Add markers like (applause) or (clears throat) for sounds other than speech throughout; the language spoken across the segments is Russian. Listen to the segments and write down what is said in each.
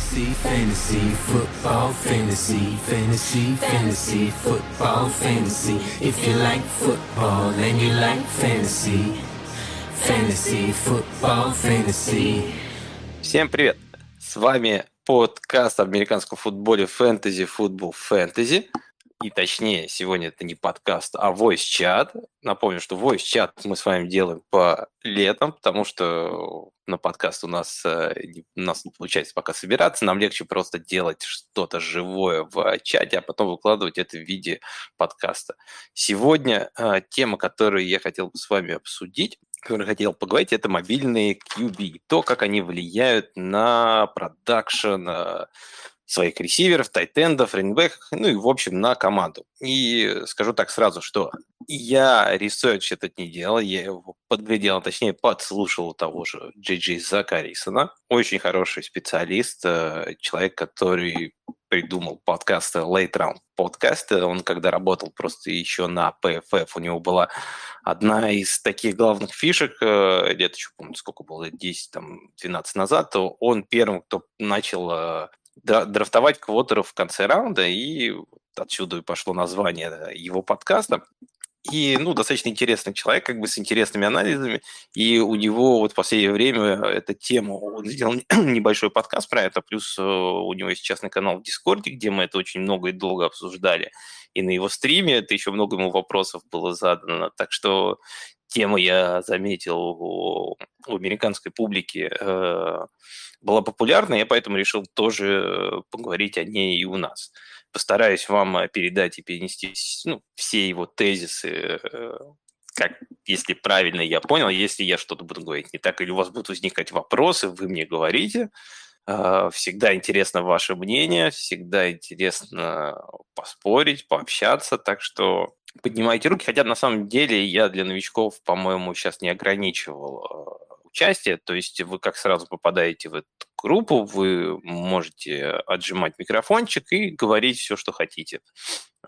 Fantasy, fantasy, football, fantasy, fantasy, fantasy, football, fantasy. If you like football and you like fantasy, fantasy, football, fantasy. Всем привет! С вами подкаст об американском футболе Fantasy Football Fantasy. И точнее, сегодня это не подкаст, а voice чат. Напомню, что voice чат мы с вами делаем по летам, потому что на подкаст у нас, э, у нас не получается пока собираться. Нам легче просто делать что-то живое в чате, а потом выкладывать это в виде подкаста. Сегодня э, тема, которую я хотел бы с вами обсудить, которой хотел поговорить, это мобильные QB. То, как они влияют на production э, своих ресиверов, тайтендов, раннинбеков, ну и, в общем, на команду. И скажу так сразу, что я research этот не делал, я его подглядел, точнее подслушал у того же Джей Закарисона. Очень хороший специалист, э, человек, который придумал подкаст Late Round подкаст. Он когда работал просто еще на PFF, у него была одна из таких главных фишек, э, лет еще, помню, сколько было, 10-12 назад, то он первым, кто начал э, драфтовать квотеров в конце раунда, и отсюда и пошло название его подкаста. И, ну, достаточно интересный человек, как бы с интересными анализами. И у него вот в последнее время эта тема, он сделал (clears throat) небольшой подкаст про это, плюс э, у него есть частный канал в Дискорде, где мы это очень много и долго обсуждали. И на его стриме это еще много ему вопросов было задано. Так что тема, я заметил, у, у американской публики э, была популярна, я поэтому решил тоже э, поговорить о ней и у нас. Постараюсь вам э, передать и перенести ну, все его тезисы, э, как, если правильно я понял, если я что-то буду говорить не так, или у вас будут возникать вопросы, вы мне говорите. Всегда интересно ваше мнение, всегда интересно поспорить, пообщаться, так что поднимайте руки, хотя на самом деле я для новичков, по-моему, сейчас не ограничивал участие, то есть вы как сразу попадаете в эту группу, вы можете отжимать микрофончик и говорить все, что хотите.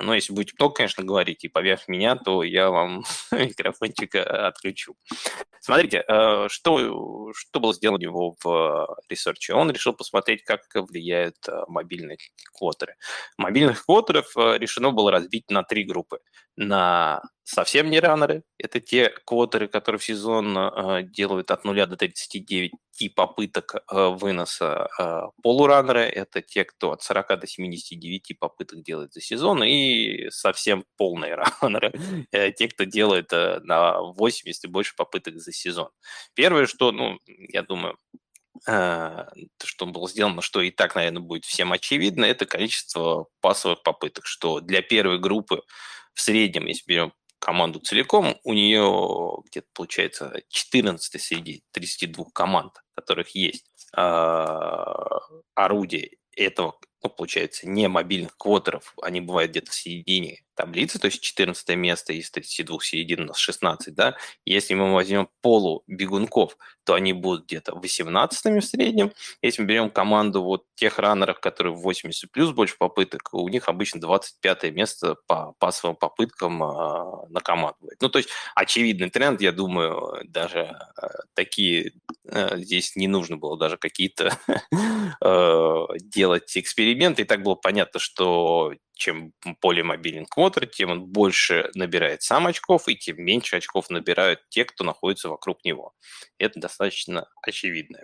Но если будете много, конечно, говорить и поверх меня, то я вам (laughs) микрофончик э, отключу. Смотрите, э, что, что было сделано у него в ресерче? Он решил посмотреть, как влияют э, мобильные квотеры. Мобильных квотеров решено было разбить на три группы. На совсем не раннеры, это те квотеры, которые в сезон делают от 0 до 39 попыток выноса. Полураннеры – это те, кто от 40 до 79 попыток делает за сезон. И совсем полные (laughs) раннеры, э, те, кто делает э, на 80 и больше попыток за сезон. Первое, что, ну, я думаю, э, что было сделано, что и так, наверное, будет всем очевидно, это количество пасовых попыток, что для первой группы в среднем, если берем команду целиком, у нее где-то получается 14 среди 32 команд, которых есть орудие этого ну, получается, не мобильных квотеров, они бывают где-то в середине таблицы, то есть 14 место из 32 середин у нас 16, да, если мы возьмем полу бегунков, то они будут где-то 18 в среднем, если мы берем команду вот тех раннеров, которые в 80 плюс больше попыток, у них обычно 25 место по пасовым попыткам э, на команду. Ну, то есть очевидный тренд, я думаю, даже э, такие, э, здесь не нужно было даже какие-то (laughs) э, делать эксперименты, и так было понятно, что чем более мобилен квотер, тем он больше набирает сам очков, и тем меньше очков набирают те, кто находится вокруг него. Это достаточно очевидно.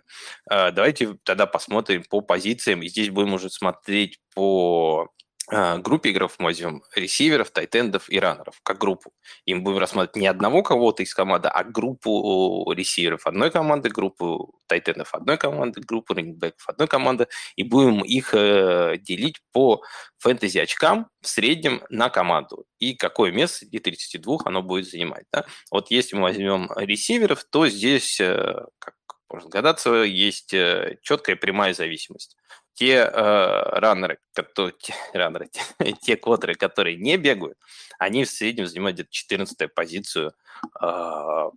А, давайте тогда посмотрим по позициям, и здесь будем уже смотреть по группе игроков мы возьмем ресиверов, тайтендов и раннеров, как группу. И мы будем рассматривать не одного кого-то из команды, а группу ресиверов одной команды, группу тайтендов одной команды, группу рингбеков одной команды, и будем их э, делить по фэнтези очкам в среднем на команду. И какое место среди 32 оно будет занимать. Да? Вот если мы возьмем ресиверов, то здесь, э, как можно догадаться, есть э, четкая прямая зависимость те э, раннеры, которые, те, (laughs) раннеры, те, (laughs) те квотеры, которые не бегают, они в среднем занимают где-то 14 позицию э,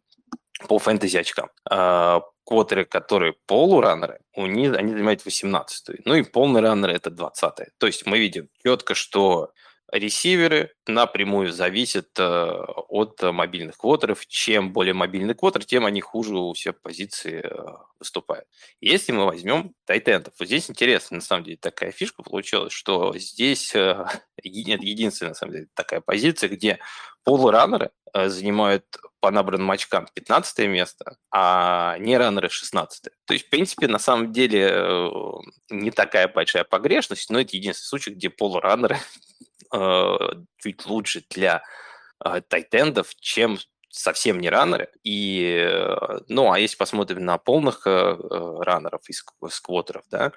по фэнтези очкам. Э, квотеры, которые полураннеры, у них, они занимают 18 Ну и полный раннер это 20 -е. То есть мы видим четко, что ресиверы напрямую зависят э, от мобильных квотеров. Чем более мобильный квотер, тем они хуже у себя позиции э, выступают. Если мы возьмем тайтендов, вот здесь интересно, на самом деле, такая фишка получилась, что здесь э, нет единственная, на самом деле, такая позиция, где полураннеры занимают по набранным очкам 15 место, а не раннеры 16. То есть, в принципе, на самом деле не такая большая погрешность, но это единственный случай, где полураннеры (laughs) э, чуть лучше для э, тайтендов, чем совсем не раннеры. И, э, ну, а если посмотрим на полных э, раннеров из сквотеров, да,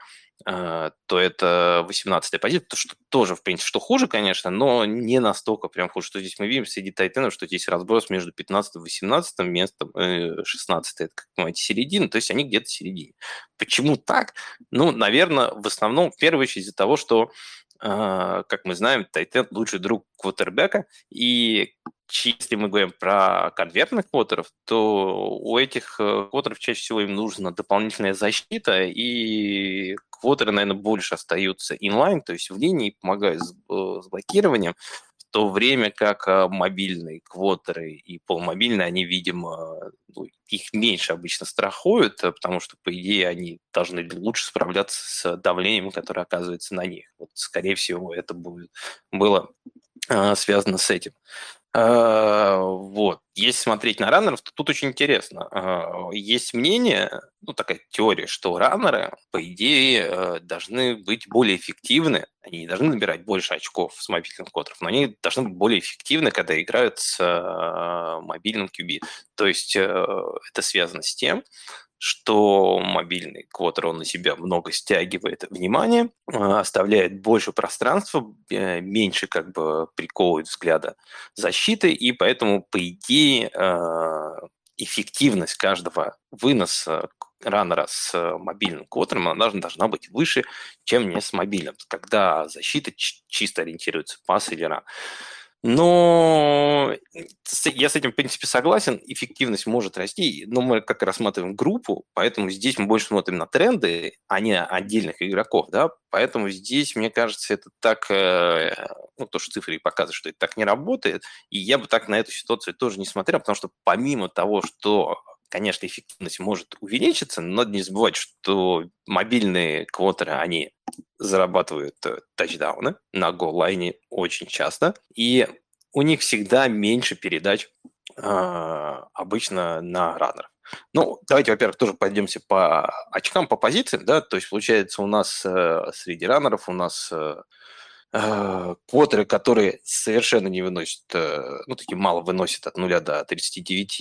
то это 18-я позиция, то, что тоже, в принципе, что хуже, конечно, но не настолько прям хуже, что здесь мы видим среди тайтенов, что здесь разброс между 15 и 18 местом, э, 16 это, как понимаете, середина, то есть они где-то в середине. Почему так? Ну, наверное, в основном, в первую очередь, из-за того, что как мы знаем, Тайтенд лучший друг квотербека, и если мы говорим про конвертных квотеров, то у этих э, квотеров чаще всего им нужна дополнительная защита, и квотеры, наверное, больше остаются инлайн, то есть в линии, помогают с, э, с блокированием, то время как а, мобильные квотеры и полумобильные, они, видимо, ну, их меньше обычно страхуют, э, потому что, по идее, они должны лучше справляться с давлением, которое оказывается на них. Вот, скорее всего, это будет, было а, связано с этим. А, вот. Если смотреть на раннеров, то тут очень интересно. А, есть мнение, ну, такая теория, что раннеры, по идее, э, должны быть более эффективны. Они не должны набирать больше очков с мобильных квотеров, но они должны быть более эффективны, когда играют с э, мобильным QB. То есть э, это связано с тем, что мобильный квотер, он на себя много стягивает внимание, а, оставляет больше пространства, э, меньше как бы приковывает взгляда защиты, и поэтому, по идее, а, эффективность каждого выноса раннера с мобильным квотером она должна, должна быть выше, чем не с мобильным, когда защита чисто ориентируется пас или ран. Но я с этим, в принципе, согласен. Эффективность может расти, но мы как рассматриваем группу, поэтому здесь мы больше смотрим на тренды, а не отдельных игроков, да. Поэтому здесь, мне кажется, это так, э, ну, то, что цифры показывают, что это так не работает. И я бы так на эту ситуацию тоже не смотрел, потому что помимо того, что конечно, эффективность может увеличиться, но надо не забывать, что мобильные квотеры, они зарабатывают э, тачдауны на голлайне очень часто, и у них всегда меньше передач э, обычно на раннеров. Ну, давайте, во-первых, тоже пойдемся по очкам, по позициям, да, то есть, получается, у нас э, среди раннеров у нас э, э квотеры, которые совершенно не выносят, э, ну, такие мало выносят от 0 до 39,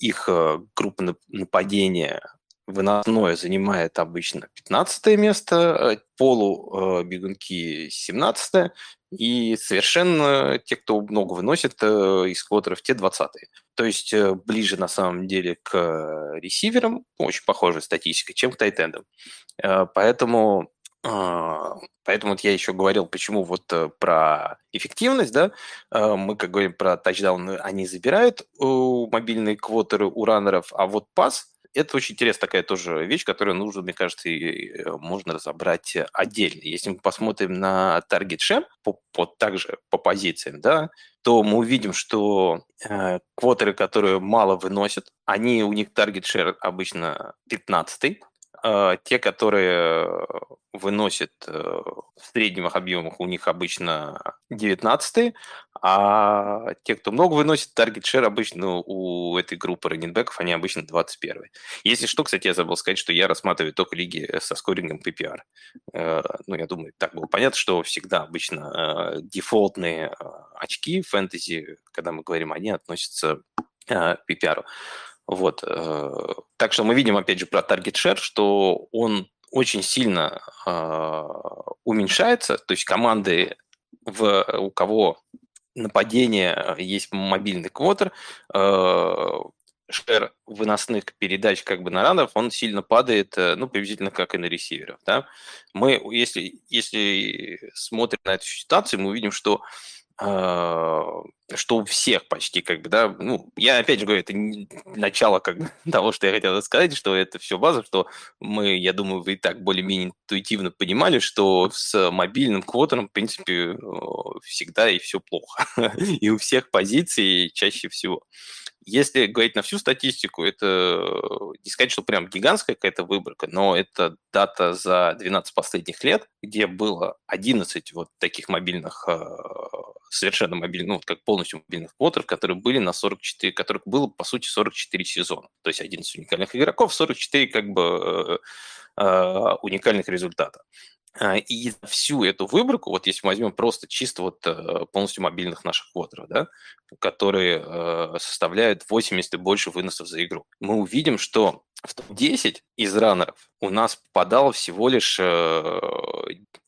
их группа нападения выносное занимает обычно 15 место, полу бегунки 17 и совершенно те, кто много выносит из квотеров, те 20 -е. То есть ближе на самом деле к ресиверам, очень похожая статистика, чем к тайтендам. Поэтому поэтому вот я еще говорил, почему вот э, про эффективность, да, мы как говорим про тачдаун, они забирают мобильные квотеры у раннеров, а вот пас – это очень интересная такая тоже вещь, которую нужно, мне кажется, и э, можно разобрать отдельно. Если мы посмотрим на таргет шем, по, по, также по позициям, да, то мы увидим, что э, квотеры, которые мало выносят, они, у них таргет шер обычно 15 э, те, которые выносит э, в средних объемах, у них обычно 19 а те, кто много выносит, таргет шер обычно у этой группы раненбеков, они обычно 21 Если что, кстати, я забыл сказать, что я рассматриваю только лиги со скорингом PPR. Э, ну, я думаю, так было понятно, что всегда обычно э, дефолтные очки фэнтези, когда мы говорим, они относятся к PPR. Вот. Так что мы видим, опять же, про target share, что он очень сильно э, уменьшается, то есть команды, в, у кого нападение, есть мобильный квотер, э, шер выносных передач как бы на ранов, он сильно падает, э, ну, приблизительно как и на ресиверов, да. Мы, если, если смотрим на эту ситуацию, мы увидим, что что у всех почти, как бы, да, ну, я опять же говорю, это начало как бы (laughs) того, что я хотел сказать, что это все база, что мы, я думаю, вы и так более-менее интуитивно понимали, что с мобильным квотером, в принципе, всегда и все плохо. (laughs) и у всех позиций чаще всего. Если говорить на всю статистику, это не сказать, что прям гигантская какая-то выборка, но это дата за 12 последних лет, где было 11 вот таких мобильных, э, совершенно мобильных, ну, вот как полностью мобильных квотеров, которые были на 44, которых было, по сути, 44 сезона. То есть 11 уникальных игроков, 44 как бы э, э, уникальных результата. А, и всю эту выборку, вот если мы возьмем просто чисто вот э, полностью мобильных наших квотеров, да, которые э, составляют 80 и больше выносов за игру, мы увидим, что в топ-10 из раннеров у нас попадало всего лишь э,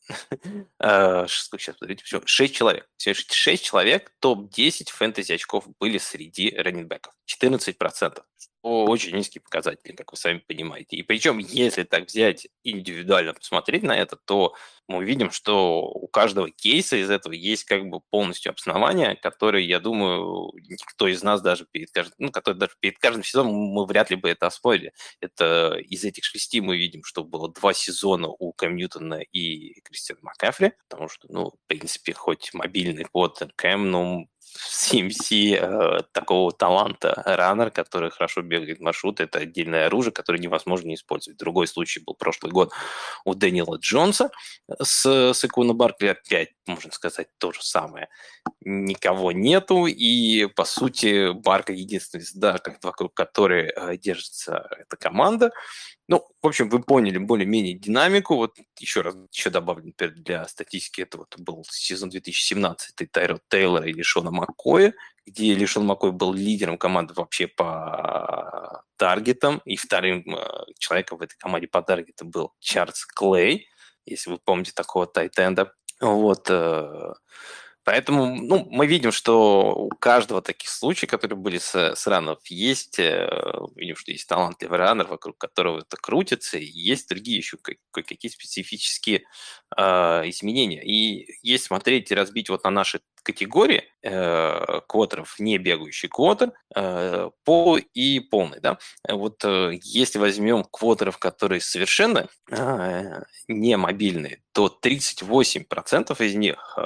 (laughs) сейчас, подождите, все, 6 человек. Всего 6 человек, топ-10 фэнтези очков были среди раннинбеков. 14% очень низкий показатель, как вы сами понимаете. И причем, если так взять индивидуально посмотреть на это, то мы увидим, что у каждого кейса из этого есть как бы полностью обоснование, которое, я думаю, никто из нас даже перед каждым, ну, который даже перед каждым сезоном мы вряд ли бы это оспорили. Это из этих шести мы видим, что было два сезона у Кэм Ньютона и Кристиана Макафри, потому что, ну, в принципе, хоть мобильный под Кэм, ну, CMC э, такого таланта раннер, который хорошо бегает маршрут, это отдельное оружие, которое невозможно не использовать. Другой случай был прошлый год у Дэниела Джонса с, с Икона Баркли. Опять, можно сказать, то же самое. Никого нету, и, по сути, Барка единственный да, вокруг которой э, держится эта команда. Ну, в общем, вы поняли более-менее динамику. Вот еще раз, еще добавлю, например, для статистики, это вот был сезон 2017 Тайро Тейлора и Лишона Маккоя, где Лишон Маккой был лидером команды вообще по таргетам, и вторым э, человеком в этой команде по таргетам был Чарльз Клей, если вы помните такого тайтенда. Вот, э, Поэтому ну, мы видим, что у каждого таких случаев, которые были с, с ранов, есть, э, видим, что есть талантливый раннер, вокруг которого это крутится, и есть другие еще какие специфические э, изменения. И если смотреть и разбить вот на наши категории э, квотеров, не бегающий квотер, э, по и полный. Да? Вот э, если возьмем квотеров, которые совершенно э, не мобильные, то 38% из них, э,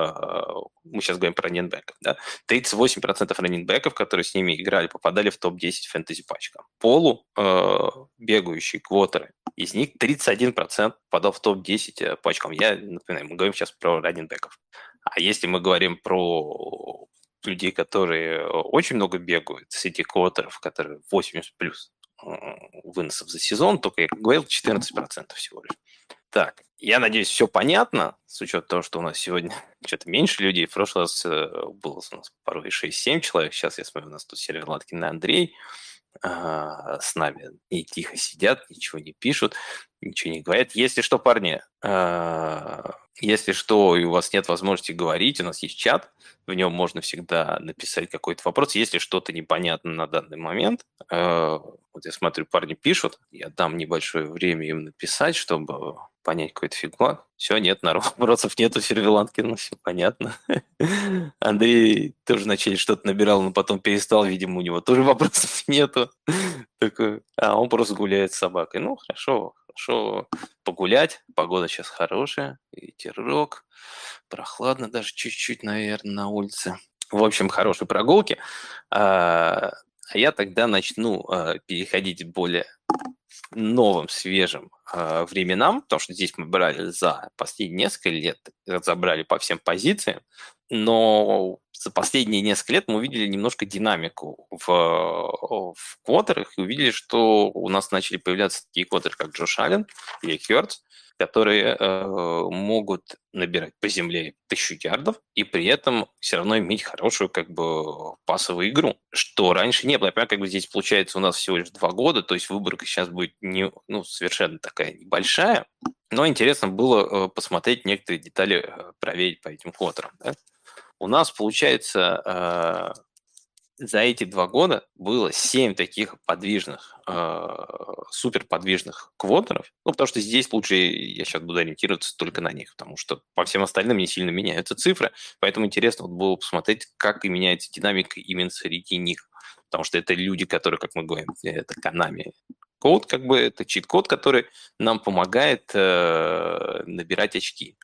мы сейчас говорим про раненбеков, да, 38% раненбеков, которые с ними играли, попадали в топ-10 фэнтези пачкам. Полу э, бегающие квотеры, из них 31% попадал в топ-10 э, пачкам. Я напоминаю, мы говорим сейчас про раненбеков. А если мы говорим про людей, которые очень много бегают, среди квотеров, которые 80 плюс выносов за сезон, только, я говорил, 14% всего лишь. Так, я надеюсь, все понятно, с учетом того, что у нас сегодня (laughs) что-то меньше людей. В прошлый раз э, было у нас порой 6-7 человек, сейчас я смотрю, у нас тут Сервер Латкин и Андрей а, с нами и тихо сидят, ничего не пишут, ничего не говорят. Если что, парни, а, если что, и у вас нет возможности говорить, у нас есть чат, в нем можно всегда написать какой-то вопрос. Если что-то непонятно на данный момент, а, вот я смотрю, парни пишут, я дам небольшое время им написать, чтобы понять какой-то фигма. Все, нет, (laughs) вопросов нету, Сервеланткин, ну все понятно. (laughs) Андрей тоже вначале что-то набирал, но потом перестал, видимо, у него тоже (laughs) вопросов нету. Такой, а он просто гуляет с собакой. Ну, хорошо, хорошо погулять, погода сейчас хорошая, ветерок, прохладно даже чуть-чуть, наверное, на улице. В общем, хорошие прогулки. А, а я тогда начну а, переходить более новым, свежим э, временам, потому что здесь мы брали за последние несколько лет, разобрали по всем позициям, но за последние несколько лет мы увидели немножко динамику в, в квотерах и увидели, что у нас начали появляться такие квотеры, как Джош Аллен или Хёртс, которые э, могут набирать по земле тысячу ярдов и при этом все равно иметь хорошую как бы пасовую игру, что раньше не было. Я понимаю, как бы здесь получается у нас всего лишь два года, то есть выборка сейчас будет не, ну, совершенно такая небольшая, но интересно было э, посмотреть некоторые детали, э, проверить по этим квотерам. Да? У нас получается э, за эти два года было семь таких подвижных, э, супер подвижных квотеров. Ну, потому что здесь лучше я сейчас буду ориентироваться только на них, потому что по всем остальным не сильно меняются цифры. Поэтому интересно вот было посмотреть, как и меняется динамика именно среди них. Потому что это люди, которые, как мы говорим, это канами код, как бы это чит-код, который нам помогает э, набирать очки.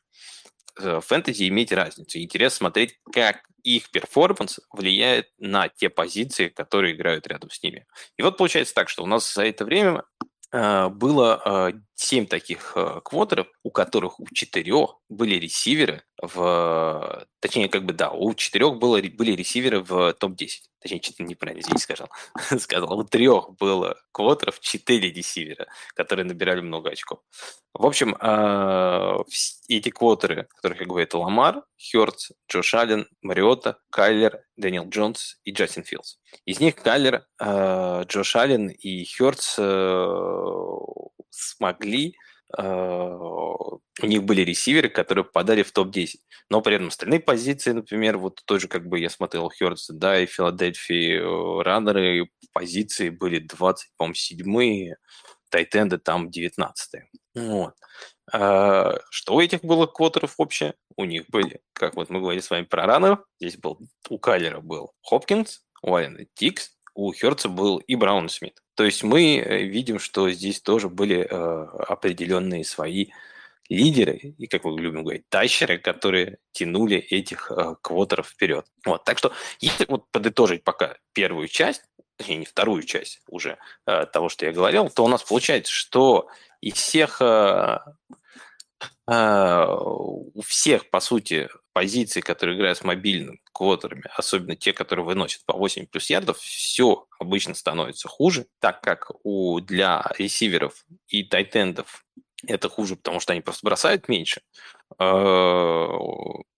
Э, фэнтези иметь разницу. Интересно смотреть, как их перформанс влияет на те позиции, которые играют рядом с ними. И вот получается так, что у нас за это время э, было 7 э, таких квотеров, у которых у четырех были ресиверы в... Точнее, как бы да, у четырех было, были ресиверы в топ-10. Точнее, что-то неправильно здесь сказал. (laughs) сказал, у трех было квотеров, четыре ресивера, которые набирали много очков. В общем, а, эти квотеры, о которых я говорю, это Ламар, Хёртс, Джош Аллен, Мариота, Кайлер, Дэниел Джонс и Джастин Филдс. Из них Кайлер, а, Джош Аллен и Хёртс э, смогли у них были ресиверы, которые попадали в топ-10. Но при этом остальные позиции, например, вот тоже как бы я смотрел Хёрдс, да, и Филадельфии э, раннеры позиции были 20, по-моему, седьмые, тайтенды там 19 вот. А, что у этих было квотеров общее? У них были, как вот мы говорили с вами про раннеров, здесь был, у Кайлера был Хопкинс, у Алина Тикс, у Херца был и Браун Смит. То есть мы э, видим, что здесь тоже были э, определенные свои лидеры, и, как мы любим говорить, тащеры, которые тянули этих э, квотеров вперед. Вот, так что, если вот подытожить пока первую часть, точнее, не вторую часть уже того, что я говорил, то у нас получается, что из всех, у всех, по сути, позиций, которые играют с мобильными квотерами, особенно те, которые выносят по 8 плюс ярдов, все обычно становится хуже, так как у, для ресиверов и тайтендов это хуже, потому что они просто бросают меньше. Э,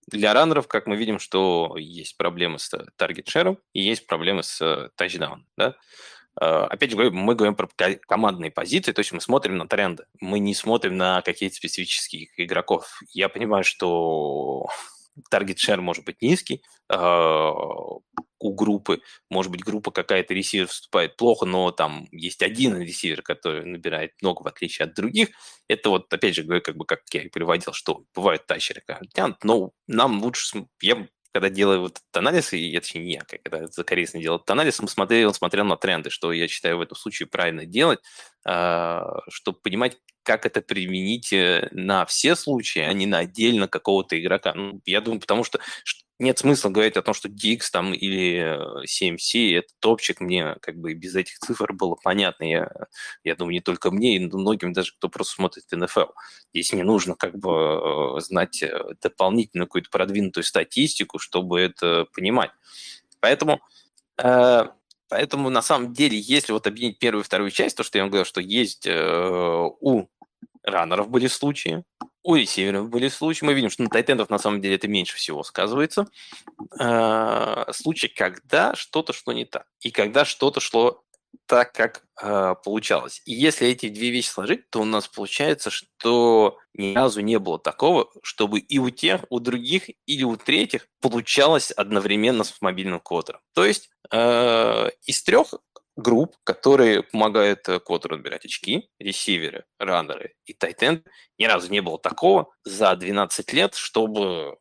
для раннеров, как мы видим, что есть проблемы с таргет-шером и есть проблемы с тачдауном. Да? Э, опять же, мы говорим про командные позиции, то есть мы смотрим на тренды. Мы не смотрим на какие-то специфических игроков. Я понимаю, что таргет шер может быть низкий э, у группы, может быть, группа какая-то ресивер вступает плохо, но там есть один ресивер, который набирает много в отличие от других. Это вот, опять же, говорю, как бы, как я и приводил, что бывают тащеры, но нам лучше, я когда делаю вот этот анализ, и это не я, когда Закарисный делал этот анализ, мы смотрел, смотрел на тренды, что я считаю в этом случае правильно делать, а, чтобы понимать, как это применить э, на все случаи, а не на отдельно какого-то игрока. Ну, я думаю, потому что нет смысла говорить о том, что Dix там или CMC это топчик, мне как бы без этих цифр было понятно. Я, я думаю, не только мне, и многим даже, кто просто смотрит НФЛ. Здесь не нужно как бы э, знать э, дополнительную какую-то продвинутую статистику, чтобы это понимать. Поэтому э, Поэтому, на самом деле, если вот объединить первую и вторую часть, то, что я вам говорил, что есть э, у раннеров были случаи, у ресиверов были случаи. Мы видим, что на тайтендов на самом деле это меньше всего сказывается. Э, случаи, когда что-то шло не так. И когда что-то шло так, как э, получалось. И если эти две вещи сложить, то у нас получается, что ни разу не было такого, чтобы и у тех, у других или у третьих получалось одновременно с мобильным квотером. То есть э, из трех групп, которые помогают э, квотеру отбирать очки, ресиверы, раннеры и тайтенд. Ни разу не было такого за 12 лет, чтобы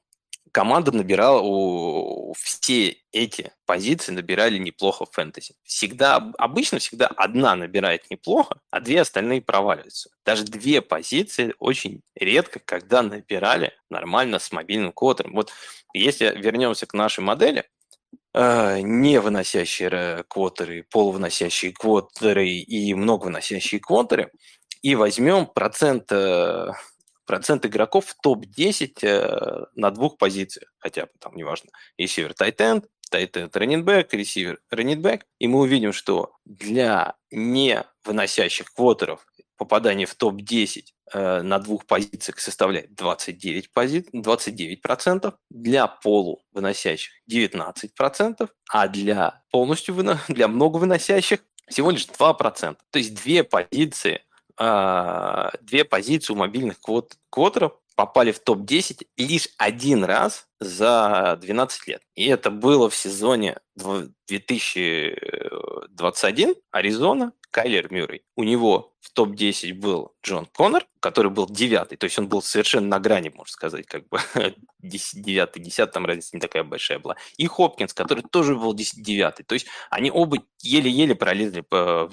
команда набирала у все эти позиции набирали неплохо в фэнтези. Всегда, обычно всегда одна набирает неплохо, а две остальные проваливаются. Даже две позиции очень редко, когда набирали нормально с мобильным квотером. Вот если вернемся к нашей модели, не выносящие квотеры, полувыносящие квотеры и многовыносящие квотеры, и возьмем процент э, процент игроков в топ-10 э, на двух позициях, хотя бы там, неважно, ресивер тайтенд, тайтенд раннинбэк, ресивер раннинбэк, и мы увидим, что для не выносящих квотеров попадание в топ-10 э, на двух позициях составляет 29, пози... 29%, для полу выносящих 19%, а для полностью выно... (laughs) для много выносящих всего лишь 2%. То есть две позиции а, две позиции у мобильных квот, квотеров попали в топ-10 лишь один раз за 12 лет. И это было в сезоне 2021 Аризона, Кайлер Мюррей. У него в топ-10 был Джон Коннор, который был девятый, то есть он был совершенно на грани, можно сказать, как бы (laughs) девятый, десятый, там разница не такая большая была. И Хопкинс, который тоже был девятый, то есть они оба еле-еле пролезли в,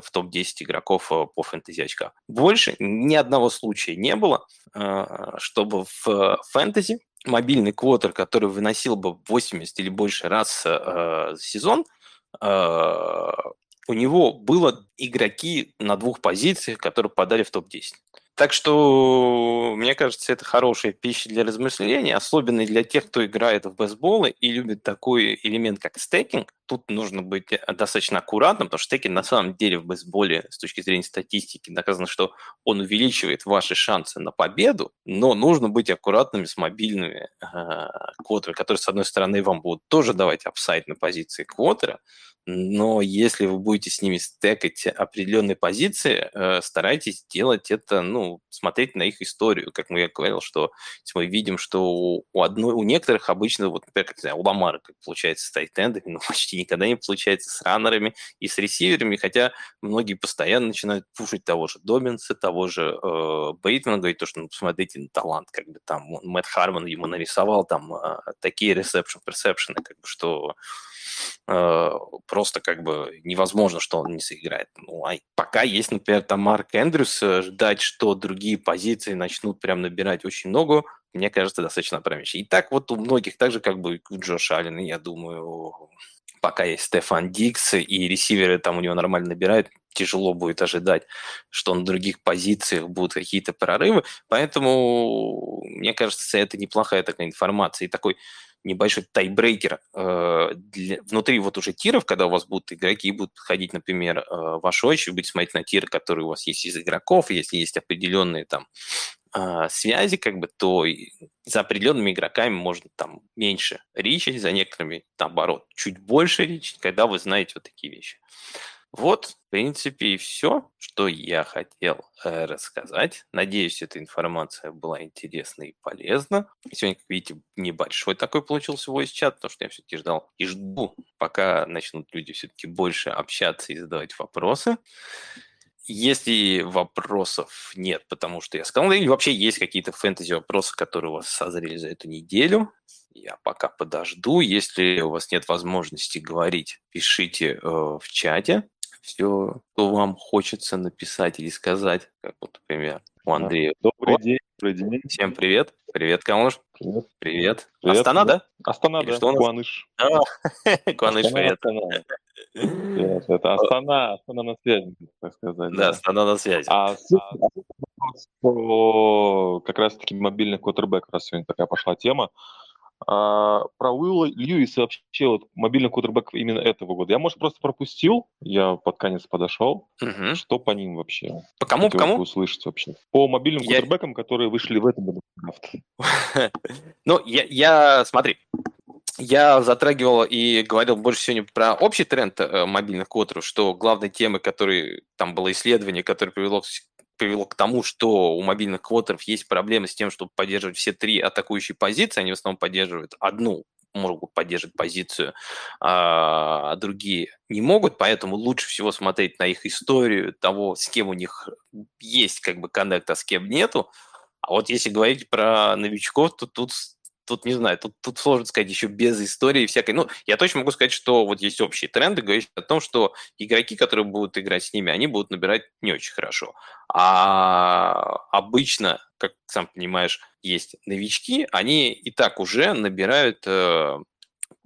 в топ-10 игроков э, по фэнтези очкам. Больше ни одного случая не было, э, чтобы в фэнтези мобильный квотер, который выносил бы 80 или больше раз э, сезон, у него было игроки на двух позициях, которые подали в топ-10. Так что, мне кажется, это хорошая пища для размышления, особенно для тех, кто играет в бейсболы и любит такой элемент, как стейкинг. Тут нужно быть достаточно аккуратным, потому что стейкинг на самом деле в бейсболе с точки зрения статистики доказано, что он увеличивает ваши шансы на победу, но нужно быть аккуратными с мобильными э, квотерами, которые, с одной стороны, вам будут тоже давать апсайд на позиции квотера, но если вы будете с ними стекать определенные позиции, э, старайтесь делать это, ну, смотреть на их историю. Как я говорил, что мы видим, что у, одной, у некоторых обычно, вот, например, как, не знаю, у Ламара как получается с тайтендами, (laughs) но почти никогда не получается с раннерами и с ресиверами, хотя многие постоянно начинают пушить того же Добинса, того же э, Бейтмана, говорить то, что, ну, посмотрите на талант, как бы там Мэтт Харман ему нарисовал там э, такие ресепшн-персепшены, как бы, что просто как бы невозможно, что он не сыграет. Ну, а пока есть, например, там Марк Эндрюс, э, ждать, что другие позиции начнут прям набирать очень много, мне кажется, достаточно опрометчиво. И так вот у многих, так же как бы у Джоша Аллена, я думаю, пока есть Стефан Дикс и ресиверы там у него нормально набирают, тяжело будет ожидать, что на других позициях будут какие-то прорывы. Поэтому, мне кажется, это неплохая такая информация. И такой небольшой тайбрейкер э, для, внутри вот уже тиров, когда у вас будут игроки и будут подходить, например, э, ваши очередь, будете смотреть на тиры, которые у вас есть из игроков, если есть определенные там э, связи, как бы, то за определенными игроками можно там меньше ричить, за некоторыми, наоборот, чуть больше ричить, когда вы знаете вот такие вещи. Вот, в принципе, и все, что я хотел э, рассказать. Надеюсь, эта информация была интересна и полезна. Сегодня, как видите, небольшой такой получился voice чат, потому что я все-таки ждал и жду, пока начнут люди все-таки больше общаться и задавать вопросы. Если вопросов нет, потому что я сказал, или вообще есть какие-то фэнтези-вопросы, которые у вас созрели за эту неделю, я пока подожду. Если у вас нет возможности говорить, пишите э, в чате все, что вам хочется написать или сказать, как вот, например, у Андрея. Добрый день, добрый день. Всем привет. Привет, Камуш. Привет. Привет. привет. Астана, да? Астана, да. Что? Куаныш. А, (laughs) Куаныш, привет. Привет, это Астана, Астана на связи, так сказать. Да, Астана на связи. А, а как раз-таки мобильный квотербек, раз сегодня такая пошла тема. А, про Уилла Льюиса вообще вот мобильный кутербэк именно этого года. Я, может, просто пропустил, я под конец подошел. Угу. Что по ним вообще? По кому, по кому? услышать вообще. По мобильным я... кутербэкам, которые вышли в этом году. (laughs) Ну, я, я, смотри, я затрагивал и говорил больше сегодня про общий тренд э, мобильных квотеров, что главной темой, которой там было исследование, которое привело привело к тому, что у мобильных квотеров есть проблемы с тем, чтобы поддерживать все три атакующие позиции. Они в основном поддерживают одну могут поддерживать позицию, а другие не могут, поэтому лучше всего смотреть на их историю того, с кем у них есть как бы коннект, а с кем нету. А вот если говорить про новичков, то тут тут не знаю, тут, тут сложно сказать еще без истории всякой. Ну, я точно могу сказать, что вот есть общие тренды, говорящие о том, что игроки, которые будут играть с ними, они будут набирать не очень хорошо. А обычно, как сам понимаешь, есть новички, они и так уже набирают э,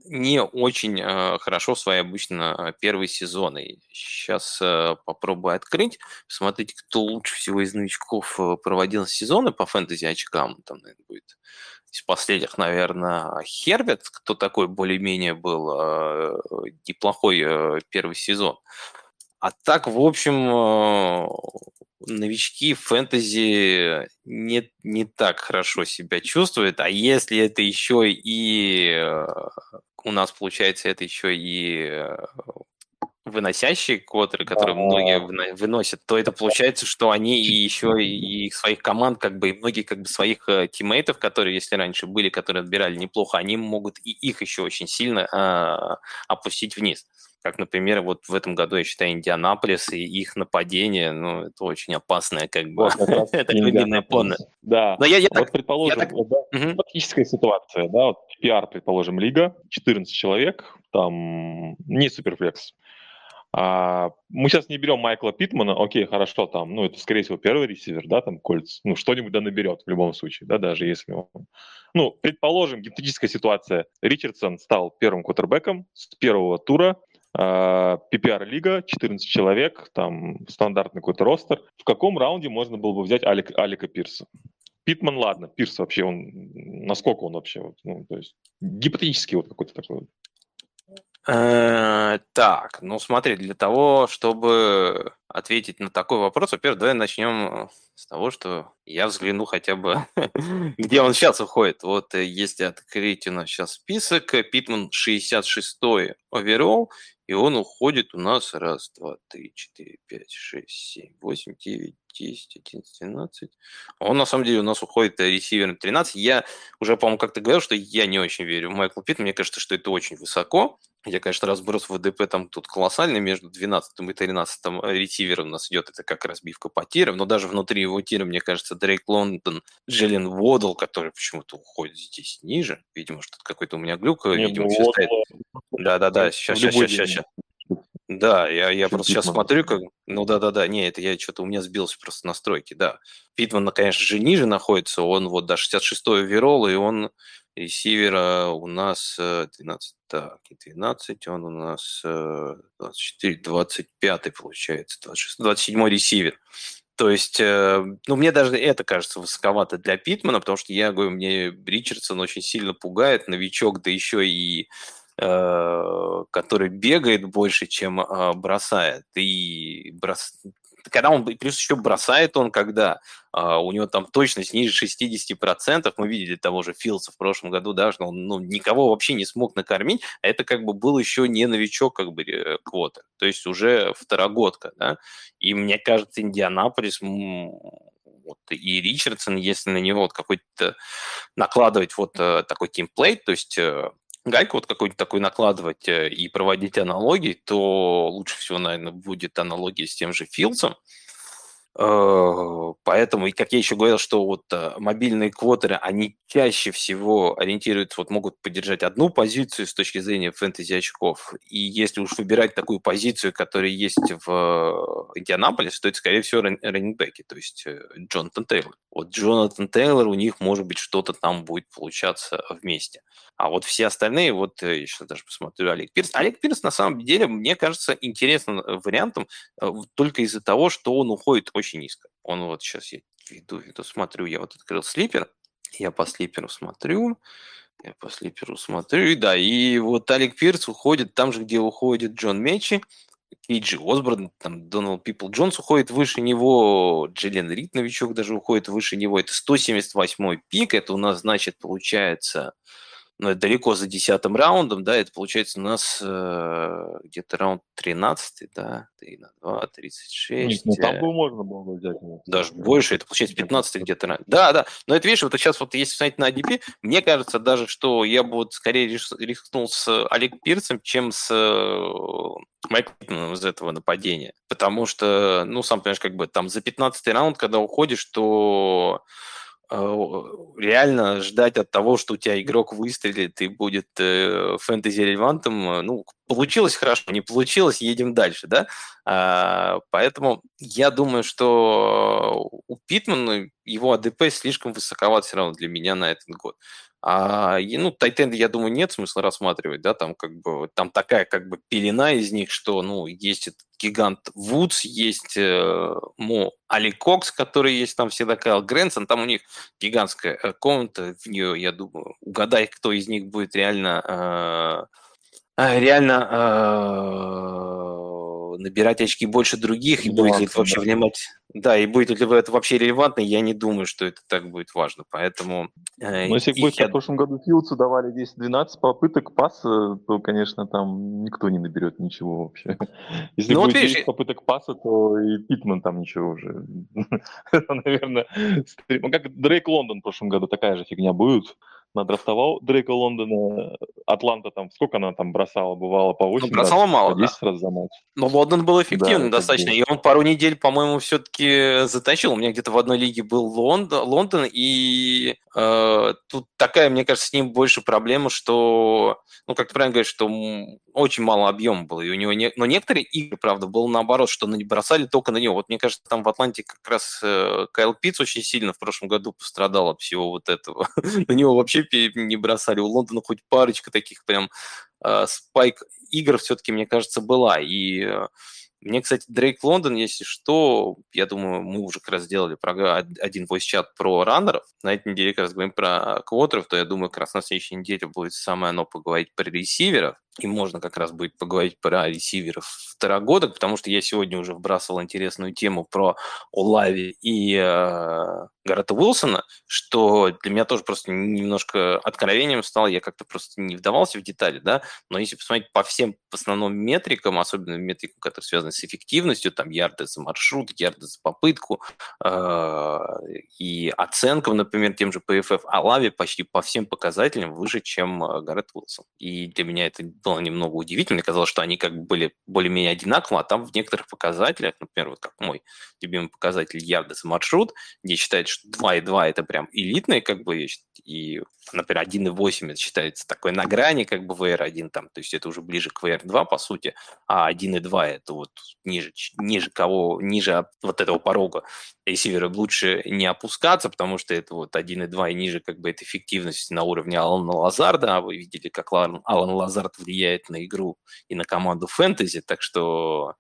не очень э, хорошо свои обычно первые сезоны. Сейчас э, попробую открыть, посмотреть, кто лучше всего из новичков э, проводил сезоны по фэнтези очкам. Там, наверное, будет из последних, наверное, Херберт, кто такой более-менее был э, неплохой э, первый сезон. А так, в общем, э, новички фэнтези не, не так хорошо себя чувствуют, а если это еще и у нас, получается, это еще и выносящие квотеры, которые многие выносят, то это получается, что они и еще и своих команд, как бы, и многие как бы своих э, тиммейтов, которые, если раньше были, которые отбирали неплохо, они могут и их еще очень сильно э, опустить вниз. Как, например, вот в этом году, я считаю, Индианаполис и их нападение, ну, это очень опасное, как бы, это глубинное поле. Да, Но я, я вот, так, предположим, я так... да, фактическая ситуация, да, вот PR, предположим, лига, 14 человек, там не суперфлекс. А, мы сейчас не берем Майкла Питмана, окей, хорошо, там, ну, это, скорее всего, первый ресивер, да, там, Кольц, ну, что-нибудь да наберет в любом случае, да, даже если он... Ну, предположим, гипотетическая ситуация. Ричардсон стал первым квотербеком с первого тура, PPR-лига, 14 человек, там стандартный какой-то ростер. В каком раунде можно было бы взять Алик, Алика Пирса? Питман, ладно, Пирс вообще, он, насколько он вообще, вот, ну, то есть гипотетически вот какой-то такой Э, так, ну смотри, для того, чтобы ответить на такой вопрос, во-первых, давай начнем с того, что я взгляну хотя бы, (laughs) где он сейчас уходит. Вот э, если открыть у нас сейчас список, Питман 66-й оверолл, и он уходит у нас раз, два, три, четыре, пять, шесть, семь, восемь, девять, 10, 11, 12. Он, на самом деле, у нас уходит ресивер 13. Я уже, по-моему, как-то говорил, что я не очень верю в Майкла Питта. Мне кажется, что это очень высоко. Я, конечно, разброс в ВДП там тут колоссальный между 12 и 13 ретивером у нас идет, это как разбивка по тирам, но даже внутри его тира, мне кажется, Дрейк Лондон, Джеллен Водл, который почему-то уходит здесь ниже, видимо, что-то какой-то у меня глюк, Нет, видимо, все стоит. Да-да-да, сейчас, сейчас, сейчас, сейчас. Да, я, я просто сейчас смотрю, как... Ну да-да-да, не, это я что-то у меня сбился просто настройки, да. Питман, конечно же, ниже находится, он вот до 66-й верол, и он ресивера у нас 12, э, так, 12, он у нас 24, э, 25 получается, 26, 27 ресивер. То есть, э, ну, мне даже это кажется высоковато для Питмана, потому что я говорю, мне Ричардсон очень сильно пугает, новичок, да еще и который бегает больше, чем э, бросает. И брос... когда он, плюс еще бросает он, когда а, у него там точность ниже 60%, мы видели того же Филса в прошлом году, да, что он ну, никого вообще не смог накормить, а это как бы был еще не новичок как бы э, квота, то есть уже второгодка, да, и мне кажется, Индианаполис вот, и Ричардсон, если на него вот какой-то накладывать вот такой тимплейт, то есть гайку вот какую-нибудь такую накладывать э, и проводить аналогии, то лучше всего, наверное, будет аналогия с тем же Филдсом, поэтому, и как я еще говорил, что вот э, мобильные квотеры, они чаще всего ориентируются, вот могут поддержать одну позицию с точки зрения фэнтези очков. И если уж выбирать такую позицию, которая есть в Индианаполисе, то это, скорее всего, раннинgbеки, то есть э, Джонатан Тейлор. Вот Джонатан Тейлор, у них, может быть, что-то там будет получаться вместе. А вот все остальные, вот я сейчас даже посмотрю Олег Пирс. Олег Пирс, на самом деле, мне кажется, интересным вариантом только из-за того, что он уходит очень очень низко. Он вот сейчас я веду, веду, смотрю, я вот открыл слипер, я по слиперу смотрю, я по слиперу смотрю, и да, и вот Алек Пирс уходит там же, где уходит Джон Мечи, Кейджи Осборн, там Дональд Пипл Джонс уходит выше него, Джиллен Рид, новичок, даже уходит выше него. Это 178 пик, это у нас, значит, получается далеко за десятым раундом, да, это получается у нас э, где-то раунд 13, да, 3 на 2, 36. Нет, ну, там бы можно было взять. Нет, даже больше, это получается 15 где-то. Да, да, но это, видишь, вот сейчас вот если смотреть на ADP, мне кажется даже, что я бы вот скорее рискнул с Олег Пирцем, чем с э, Майклом из этого нападения. Потому что, ну, сам понимаешь, как бы там за 15 раунд, когда уходишь, то Э, реально ждать от того, что у тебя игрок выстрелит и будет э, фэнтези-релевантом, э, ну, получилось хорошо, не получилось, едем дальше, да? А, поэтому я думаю, что у Питмана его АДП слишком высоковат все равно для меня на этот год. А, ну, Тайтенды, я думаю, нет смысла рассматривать, да, там как бы, там такая как бы пелена из них, что, ну, есть этот гигант Вудс, есть э, Мо Али Кокс, который есть там всегда, Кайл Грэнсон, там у них гигантская э, комната, в нее, я думаю, угадай, кто из них будет реально, э, реально э, набирать очки больше других, и будет ли это вообще да. внимать... Да, и будет ли это вообще релевантно, я не думаю, что это так будет важно, поэтому... Э, Но если бы я... в прошлом году Филдсу давали 10-12 попыток паса, то, конечно, там никто не наберет ничего вообще. (laughs) Если ну, будет вот видишь, 10 попыток паса, то и Питман там ничего уже. (laughs) Наверное, (laughs) как Дрейк Лондон в прошлом году такая же фигня будет надрафтовал Дрейка Лондона. Атланта там, сколько она там бросала? Бывало по 8 ну, бросала раз, мало, по 10 да. раз за матч. Но Лондон был эффективным да, достаточно, и он пару недель, по-моему, все-таки затащил. У меня где-то в одной лиге был Лондон, Лондон и э, тут такая, мне кажется, с ним больше проблема, что, ну, как ты правильно говоришь, что очень мало объема было, и у него не... но некоторые игры, правда, было наоборот, что бросали только на него. Вот мне кажется, там в Атланте как раз э, Кайл Питц очень сильно в прошлом году пострадал от всего вот этого. (laughs) на него вообще не бросали. У Лондона хоть парочка таких прям э, спайк игр все-таки, мне кажется, была. И э, мне, кстати, Дрейк Лондон, если что, я думаю, мы уже как раз сделали один voice-чат про раннеров. На этой неделе как раз говорим про квотеров, то я думаю, как раз на следующей неделе будет самое оно поговорить про ресиверов. И можно как раз будет поговорить про ресиверов второгодок, потому что я сегодня уже вбрасывал интересную тему про Олави и э, Гаррета Уилсона, что для меня тоже просто немножко откровением стало, я как-то просто не вдавался в детали, да, но если посмотреть по всем в основном метрикам, особенно метрикам, которые связаны с эффективностью, там ярды за маршрут, ярды за попытку э, и оценкам, например, тем же PFF, Алави почти по всем показателям выше, чем э, Гаррет Уилсон. И для меня это было немного удивительно, казалось, что они как бы были более-менее одинаковы, а там в некоторых показателях, например, вот как мой любимый показатель ярды за маршрут, где считается, что 2,2 это прям элитная как бы вещь, и, например, 1,8 это считается такой на грани как бы VR1 там, то есть это уже ближе к VR2 по сути, а 1,2 это вот ниже, ниже кого, ниже вот этого порога. Ресивера лучше не опускаться, потому что это вот 1,2 и ниже как бы это эффективность на уровне Алана Лазарда, а вы видели, как Алан, Алан Лазард влияет на игру и на команду фэнтези, так что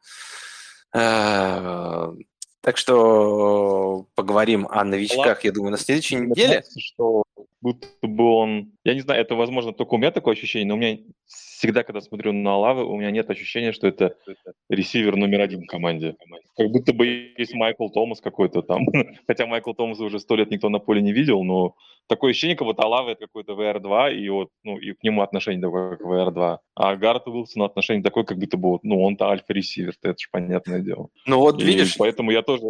э, так что поговорим о новичках, я думаю, на следующей неделе. Что будто бы он... Я не знаю, это, возможно, только у меня такое ощущение, но у меня всегда, когда смотрю на Лавы, у меня нет ощущения, что это ресивер номер один в команде. Как будто бы есть Майкл Томас какой-то там. (laughs) Хотя Майкл Томаса уже сто лет никто на поле не видел, но такое ощущение, как будто Алава это какой-то VR2, и вот, ну, и к нему отношение такое, как VR2. А Гаррету Уилсону отношение такое, как будто бы, вот, ну, он-то альфа-ресивер, это же понятное дело. Ну вот и видишь... Поэтому я тоже...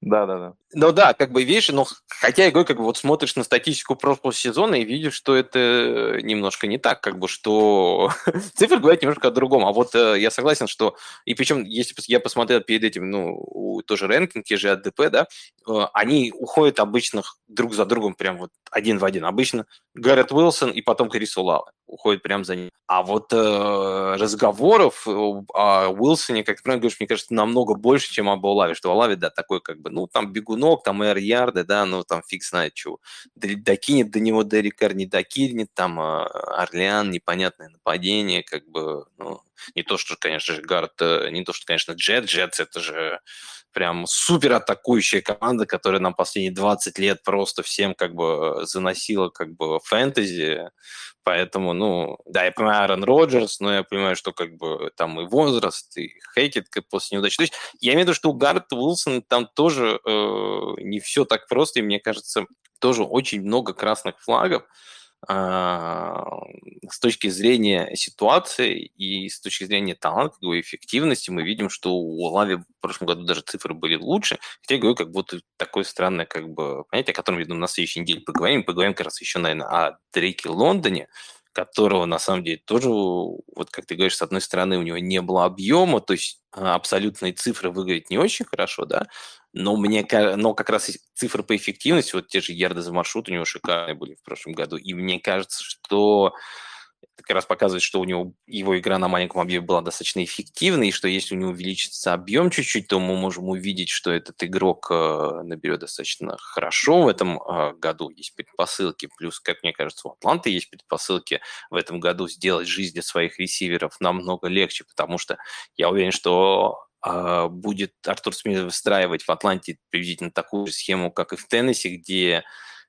Да-да-да. Ну да, как бы видишь, но хотя я говорю, как бы вот смотришь на статистику прошлого сезона и видишь, что это немножко не так, как бы, что (laughs) цифры говорят немножко о другом. А вот э, я согласен, что... И причем, если я посмотрел перед этим, ну, тоже рэнкинг, те же АДП, да, э, они уходят обычно друг за другом прям вот один в один. Обычно Гаррет Уилсон и потом Крис Улава уходят прям за ним. А вот э, разговоров о Уилсоне, как ты правильно говоришь, мне кажется, намного больше, чем об Улаве. Что Улаве, да, такой как бы, ну, там бегунок, там эр-ярды, да, ну, там фиг знает чего. Докинет до него Дерек Карр, не докинет, там э, Орлеан, непонятное нападение, как бы, ну, не то, что, конечно же, Гард, э, не то, что, конечно, Джет, Джетс это же прям супер атакующая команда, которая нам последние 20 лет просто всем как бы заносила как бы фэнтези, поэтому, ну, да, я понимаю Аарон Роджерс, но я понимаю, что как бы там и возраст, и Хейкет после неудачи. То есть я имею в виду, что у Гаррета Уилсона там тоже э, не все так просто, и мне кажется, тоже очень много красных флагов, с точки зрения ситуации и с точки зрения таланта, и эффективности мы видим, что у Лави в прошлом году даже цифры были лучше. Хотя я говорю, как будто такое странное как бы понятие, о котором, я думаю, на следующей неделе поговорим. Поговорим как раз еще, наверное, о Дрейке Лондоне, которого на самом деле тоже, вот как ты говоришь, с одной стороны у него не было объема, то есть а, абсолютные цифры выглядят не очень хорошо, да, но мне, но как раз цифры по эффективности, вот те же ярды за маршрут у него шикарные были в прошлом году, и мне кажется, что как раз показывает, что у него его игра на маленьком объеме была достаточно эффективной, и что если у него увеличится объем чуть-чуть, то мы можем увидеть, что этот игрок э, наберет достаточно хорошо в этом э, году. Есть предпосылки, плюс, как мне кажется, у Атланты есть предпосылки в этом году сделать жизнь для своих ресиверов намного легче, потому что я уверен, что будет Артур Смит выстраивать в Атланте приблизительно такую же схему, как и в Теннессе, где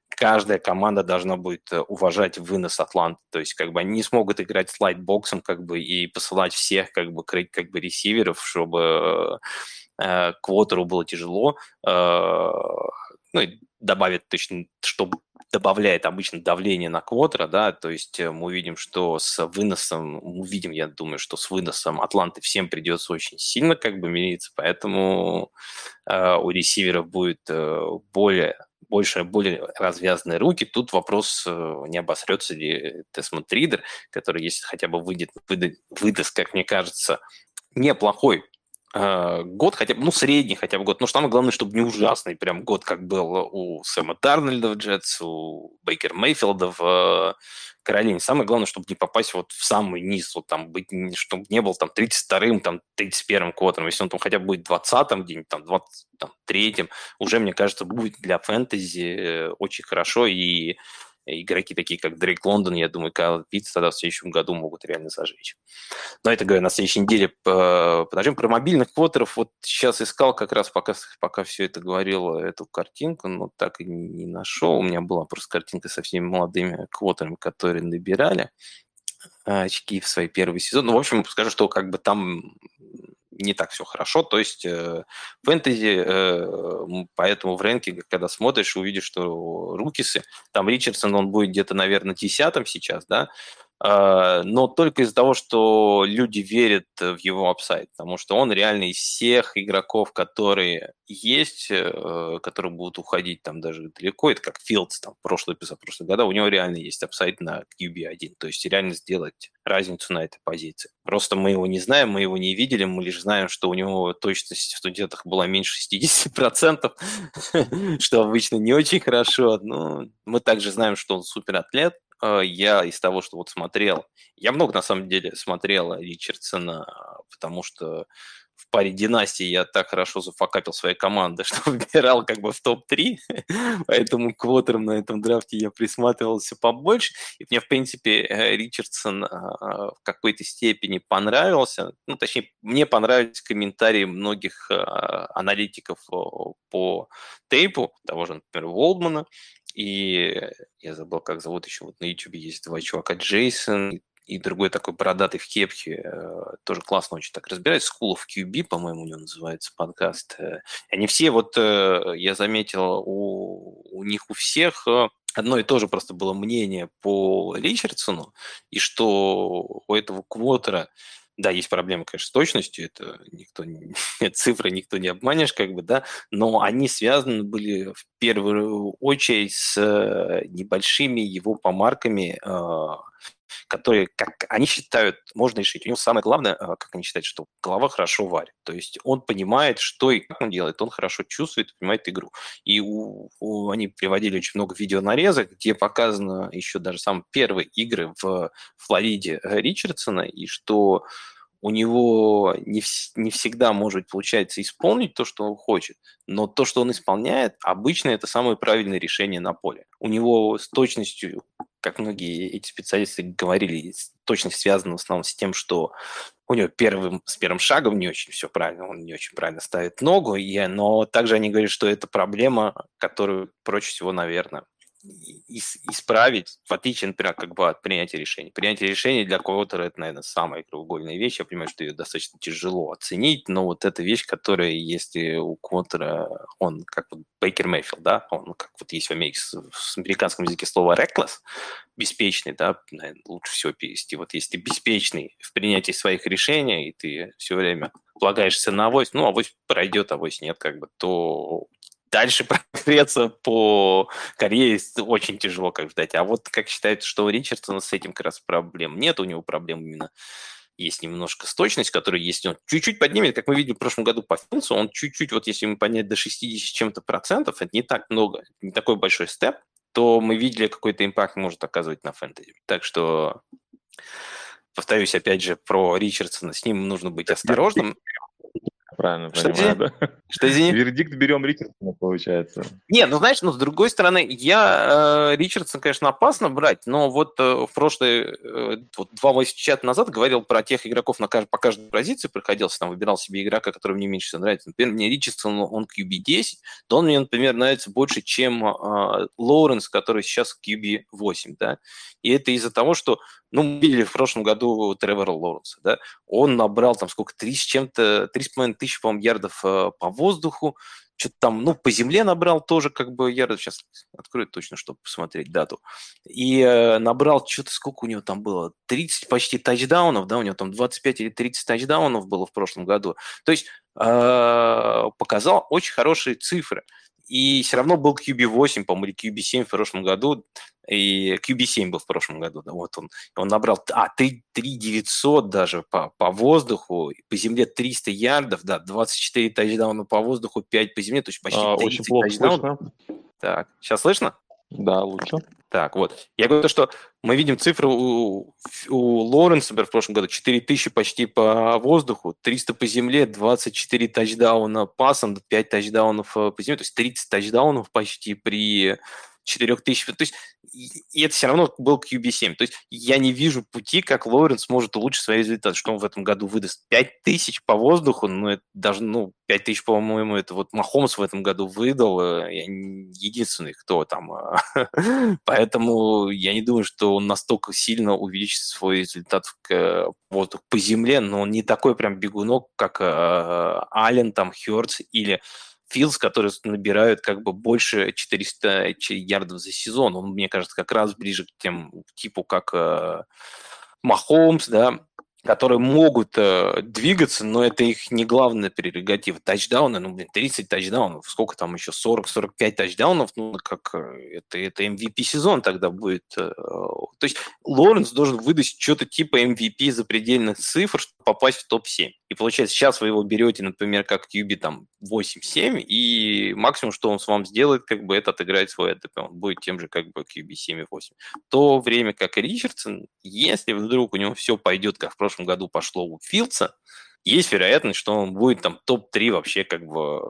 каждая команда должна будет э, уважать вынос Атланты. То есть как бы они не смогут играть слайдбоксом как бы и посылать всех как бы, как бы ресиверов, чтобы э, квотеру было тяжело. Э, ну, и добавит точно, что добавляет обычно давление на квотера, да, то есть э, мы увидим, что с выносом, увидим, я думаю, что с выносом Атланты всем придется очень сильно как бы мириться, поэтому э, у ресиверов будет э, более больше, более развязанные руки. Тут вопрос, э, не обосрется ли Тесмонд Ридер, который, если хотя бы выйдет, выдаст, выдаст, как мне кажется, неплохой год, хотя бы, ну, средний хотя бы год. Но самое главное, чтобы не ужасный прям год, как был у Сэма Дарнольда в Джетс, у Бейкер Мейфилда в э, Каролине. Самое главное, чтобы не попасть вот в самый низ, вот там быть, чтобы не был там 32-м, там 31-м квотером. Если он там хотя бы будет 20-м, где-нибудь там 23-м, уже, мне кажется, будет для фэнтези э, очень хорошо и игроки такие, как Дрейк Лондон, я думаю, Кайл Питт тогда в следующем году могут реально зажечь. Но это, говорю, на следующей неделе подождем. Про мобильных квотеров вот сейчас искал как раз, пока, пока все это говорил, эту картинку, но так и не нашел. У меня была просто картинка со всеми молодыми квотерами, которые набирали очки в свой первый сезон. Ну, в общем, скажу, что как бы там не так все хорошо. То есть э, фэнтези, э, поэтому в рынке, когда смотришь, увидишь, что рукисы, там Ричардсон, он будет где-то, наверное, десятым сейчас, да, но только из-за того, что люди верят в его upside, потому что он реально из всех игроков, которые есть, э, которые будут уходить там даже далеко, это как Филдс там прошлый прошлого года, у него реально есть upside на QB1, то есть реально сделать разницу на этой позиции. Просто мы его не знаем, мы его не видели, мы лишь знаем, что у него точность в студентах была меньше 60%, (laughs) что обычно не очень хорошо. Но мы также знаем, что он суператлет, Э, я из того, что вот смотрел, я много на самом деле смотрел Ричардсона, потому что в паре династий я так хорошо зафакапил своей команды, (laughs) что выбирал как бы в топ-3, (laughs) поэтому квотером на этом драфте я присматривался побольше. И мне, в принципе, э, Ричардсон э, в какой-то степени понравился. Ну, точнее, мне понравились комментарии многих аналитиков по тейпу, того же, например, Волдмана, и я забыл, как зовут еще, вот на YouTube есть два чувака, Джейсон и другой такой бородатый в кепке, э, тоже классно очень так разбирается, School of QB, по-моему, у него называется подкаст. Э, они все, вот э, я заметил, у, у них у всех одно и то же просто было мнение по Ричардсону, и что у этого квотера да, есть проблемы, конечно, с точностью, это никто (laughs) цифры никто не обманешь, как бы, да, но они связаны были в первую очередь с э, небольшими его помарками, которые, как они считают, можно решить. У него самое главное, а, как они считают, что голова хорошо варит. То есть он понимает, что и как он делает, он хорошо чувствует, понимает игру. И у, у, они приводили очень много видеонарезок, где показано еще даже самые первые игры в Флориде Ричардсона, и что у него не, вс- не всегда может получается исполнить то, что он хочет, но то, что он исполняет, обычно это самое правильное решение на поле. У него с точностью, как многие эти специалисты говорили, точность связана в основном с тем, что у него первым, с первым шагом не очень все правильно, он не очень правильно ставит ногу, и, но также они говорят, что это проблема, которую проще всего, наверное, исправить, в отличие, например, как бы от принятия решений. Принятие решений для кого-то это, наверное, самая краеугольная вещь. Я понимаю, что ее достаточно тяжело оценить, но вот эта вещь, которая, если у Квотера, он как вот Бейкер Мэйфилд, да, он как вот есть в, Америке, в американском языке слово reckless, беспечный, да, наверное, лучше всего перевести. Вот если ты беспечный в принятии своих решений, и ты все время полагаешься на авось, ну, авось пройдет, авось нет, как бы, то дальше (laughs) прогреться по карьере очень тяжело как ждать. А вот как считается, что у Ричардсона с этим как раз проблем нет, у него проблем именно есть немножко сточность, которая есть, он чуть-чуть поднимет, как мы видели в прошлом году по Филсу, он чуть-чуть, вот если ему поднять до 60 чем-то процентов, это не так много, не такой большой степ, то мы видели, какой-то импакт может оказывать на фэнтези. Так что, повторюсь опять же про Ричардсона, с ним нужно быть осторожным. Правильно Что, понимаю, извини? да? Что, извини? Вердикт берем Ричардсона, получается. Не, ну знаешь, ну с другой стороны, я э, Ричардсон, конечно, опасно брать, но вот э, в прошлые э, вот два месяца назад говорил про тех игроков на кажд- по каждой позиции проходился, там выбирал себе игрока, который мне меньше всего нравится. Например, мне Ричардсон, он QB10, то он мне, например, нравится больше, чем э, Лоуренс, который сейчас QB8, да. И это из-за того, что, ну, мы видели в прошлом году Тревора Лоуренса, да, он набрал там сколько, три с чем-то, три с половиной тысячи, по-моему, ярдов э, по воздуху, что-то там, ну, по земле набрал тоже как бы ярдов, сейчас открою точно, чтобы посмотреть дату, и э, набрал что-то, сколько у него там было, 30 почти тачдаунов, да, у него там 25 или 30 тачдаунов было в прошлом году, то есть э, показал очень хорошие цифры, и все равно был QB8, по-моему, или QB7 в прошлом году, и QB7 был в прошлом году, да, вот он, он набрал, а, 3, 3 900 даже по, по воздуху, по земле 300 ярдов, да, 24 тачдауна по воздуху, 5 по земле, то есть почти А, 30 очень плохо тачдаунов. слышно. Так, сейчас слышно? Да, лучше. Так, вот. Я говорю то, что мы видим цифры у, у Лоренса, например, в прошлом году 4000 почти по воздуху, 300 по земле, 24 тачдауна пасом, 5 тачдаунов э, по земле, то есть 30 тачдаунов почти при 4000. То есть и это все равно был QB7. То есть я не вижу пути, как Лоуренс может улучшить свои результаты. Что он в этом году выдаст? 5000 по воздуху? Ну, это даже, ну, 5000, по-моему, это вот Махомс в этом году выдал. э, Я единственный, кто там. э, (laughs) Поэтому я не думаю, что он настолько сильно увеличит свой результат к воздуху по земле, но он не такой прям бегунок, как э, Аллен, там, Хёрдс или Филдс, которые набирают как бы больше 400 ч- ярдов за сезон. Он, мне кажется, как раз ближе к тем типу, как э, да, которые могут э, двигаться, но это их не главная прерогатива. Тачдауны, ну, блин, 30 тачдаунов, сколько там еще, 40-45 тачдаунов, ну, как э, это, это MVP-сезон тогда будет. э, То есть Лоренс должен выдать что-то типа MVP запредельных цифр, попасть в топ-7. И получается, сейчас вы его берете, например, как QB там 8-7, и максимум, что он с вами сделает, как бы это отыграет свой АДП. Он будет тем же, как бы QB 7 и 8. В то время как Ричардсон, если вдруг у него все пойдет, как в прошлом году пошло у Филдса, есть вероятность, что он будет там топ-3 вообще как бы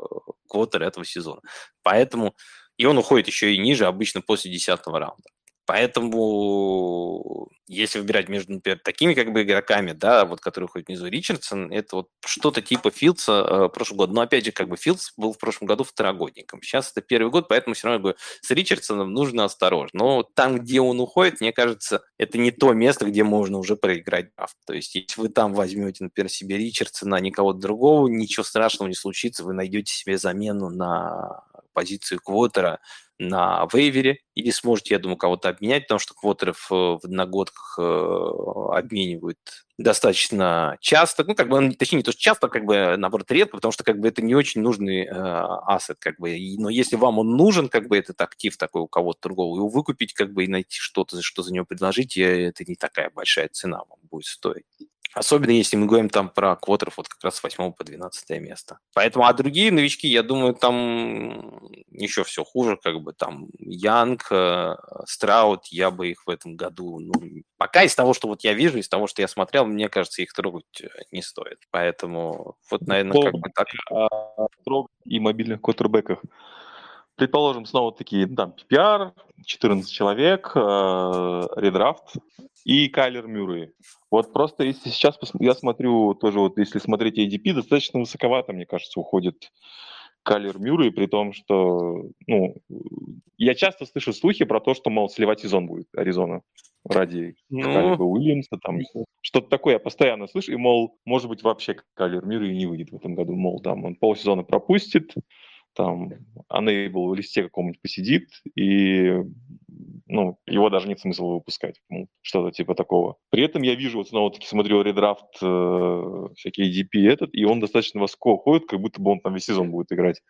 квотер этого сезона. Поэтому и он уходит еще и ниже, обычно после 10 раунда. Поэтому, если выбирать между, например, такими как бы игроками, да, вот которые ходят внизу Ричардсон, это вот что-то типа Филдса э, прошлого года. Но опять же, как бы Филдс был в прошлом году второгодником. Сейчас это первый год, поэтому все равно бы, с Ричардсоном нужно осторожно. Но там, где он уходит, мне кажется, это не то место, где можно уже проиграть драфт. То есть, если вы там возьмете, например, себе Ричардсона, а не другого, ничего страшного не случится, вы найдете себе замену на позицию квотера, на вейвере, или сможете, я думаю, кого-то обменять, потому что квотеров э, в одногодках э, обменивают достаточно часто, ну, как бы, точнее, не то, что часто, как бы, наоборот, редко, потому что, как бы, это не очень нужный э, как бы, но если вам он нужен, как бы, этот актив такой у кого-то другого, его выкупить, как бы, и найти что-то, что за него предложить, э, это не такая большая цена вам будет стоить. Особенно если мы говорим там про квотеров вот как раз с 8 по 12 место. Поэтому, а другие новички, я думаю, там еще все хуже, как бы там Янг, э, Страут, я бы их в этом году, ну, пока из того, что вот я вижу, из того, что я смотрел, мне кажется, их трогать э, не стоит. Поэтому вот, наверное, как бы так. О и мобильных квотербеках. Предположим, снова такие, там, PPR, 14 человек, э, редрафт и Кайлер Мюррей. Вот просто если сейчас я смотрю, тоже вот если смотреть ADP, достаточно высоковато, мне кажется, уходит Кайлер Мюррей, при том, что, ну, я часто слышу слухи про то, что, мол, сливать сезон будет Аризона ради Ну. Калиба Уильямса, там, что-то такое я постоянно слышу, и, мол, может быть, вообще Кайлер Мюррей не выйдет в этом году, мол, там, он полсезона пропустит, там, Unable в листе каком-нибудь посидит, и ну, его даже нет смысла выпускать, ну, что-то типа такого. При этом я вижу, вот снова-таки смотрю редрафт, э, всякие DP этот, и он достаточно высоко ходит, как будто бы он там весь сезон будет играть.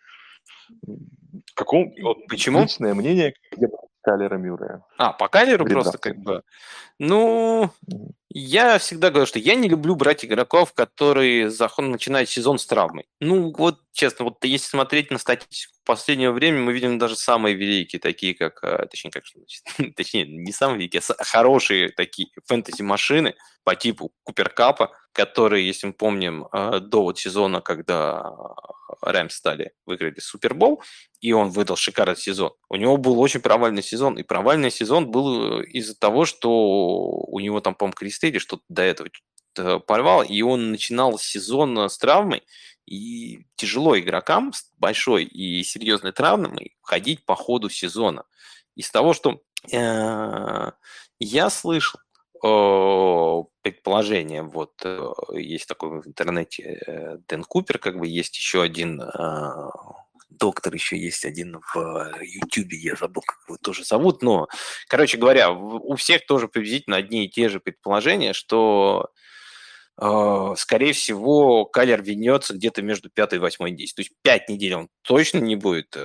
Каком, вот, Почему? Личное мнение я бы Кайлера Мюррея. А, по Кайлеру При просто как бы... Ну, я всегда говорю, что я не люблю брать игроков, которые заход... начинают сезон с травмой. Ну, вот, честно, вот если смотреть на статистику последнего времени, мы видим даже самые великие, такие как... э, Точнее, как? (laughs) Точнее, не самые великие, а хорошие такие фэнтези-машины по типу Куперкапа, который, если мы помним, э, до вот сезона, когда Рэмс стали, выиграли Супербол, и он выдал шикарный сезон. У него был очень провальный сезон, и провальный сезон был из-за того, что у него там, по-моему, кресты что-то до этого порвал, и он начинал сезон с травмой, и тяжело игрокам с большой и серьезной травмой ходить по ходу сезона. Из того, что э, я слышал, предположение, вот э, есть такой в интернете э, Дэн Купер, как бы есть еще один э, доктор, еще есть один в Ютубе, я забыл, как его тоже зовут, но, короче говоря, у всех тоже приблизительно одни и те же предположения, что скорее всего, Калер вернется где-то между пятой и восьмой неделей. То есть пять недель он точно не будет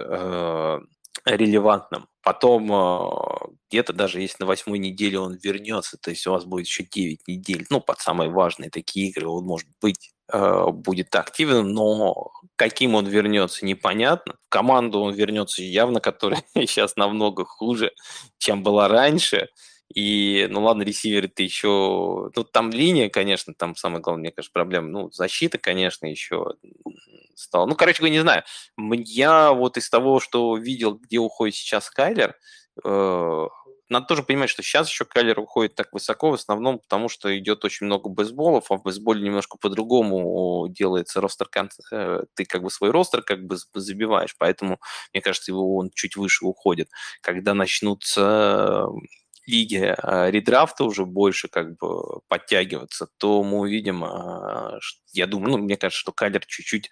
релевантным. Потом а, где-то даже если на восьмой неделе он вернется, то есть у вас будет еще 9 недель, ну, под самые важные такие игры он может быть а, будет активным, но каким он вернется, непонятно. В команду он вернется явно, которая (laughs) сейчас намного хуже, чем была раньше. И, ну ладно, ресиверы ты еще... Ну, там линия, конечно, там самая главная, мне кажется, проблема. Ну, защита, конечно, еще стала. Ну, короче говоря, не знаю. Я вот из того, что видел, где уходит сейчас Кайлер, э, надо тоже понимать, что сейчас еще Кайлер уходит так высоко, в основном потому, что идет очень много бейсболов, а в бейсболе немножко по-другому делается ростер, э, ты как бы свой ростер как бы забиваешь, поэтому, мне кажется, его он чуть выше уходит. Когда начнутся лиге а, редрафта уже больше как бы подтягиваться, то мы увидим, а, я думаю, ну, мне кажется, что Калер чуть-чуть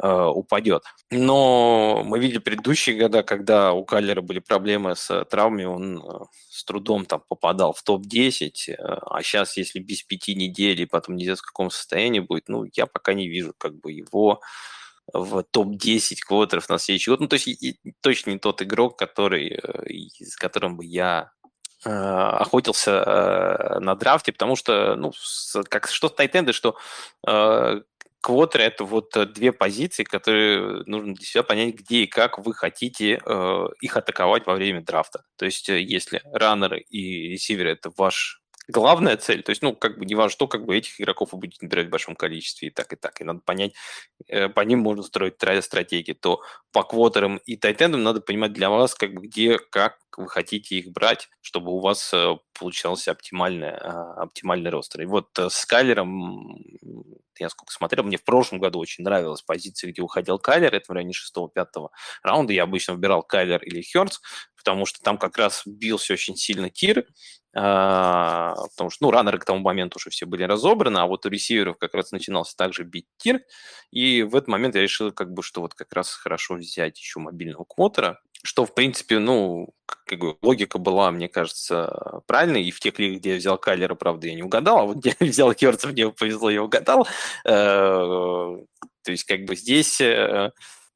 э, упадет. Но мы видели предыдущие года, когда у Калера были проблемы с травмами, он с трудом там попадал в топ-10, а сейчас, если без пяти недель и потом не знаю, в каком состоянии будет, ну, я пока не вижу как бы его в топ-10 квотеров на следующий год. Ну, то есть точно не тот игрок, который, с которым бы я Э, охотился э, на драфте, потому что, ну, как что тайтенды, что э, квотеры – это вот две позиции, которые нужно для себя понять, где и как вы хотите э, их атаковать во время драфта. То есть, если раннеры и ресиверы – это ваш главная цель, то есть, ну, как бы не важно, что, как бы этих игроков вы будете набирать в большом количестве и так, и так, и надо понять, э, по ним можно строить стратегии, то по квотерам и тайтендам надо понимать для вас, как бы где, как вы хотите их брать, чтобы у вас э, получался оптимальный, э, оптимальный ростер. И вот с Кайлером, я сколько смотрел, мне в прошлом году очень нравилась позиция, где уходил Кайлер, это в районе 6-5 раунда, я обычно выбирал Кайлер или Херц, потому что там как раз бился очень сильно тир, а, потому что, ну, раннеры к тому моменту уже все были разобраны, а вот у ресиверов как раз начинался также бить тир, и в этот момент я решил, как бы, что вот как раз хорошо взять еще мобильного квотера, что, в принципе, ну, как бы логика была, мне кажется, правильной, и в тех лигах, где я взял Кайлера, правда, я не угадал, а вот где я взял Керца, мне повезло, я угадал, э, то есть, как бы здесь э,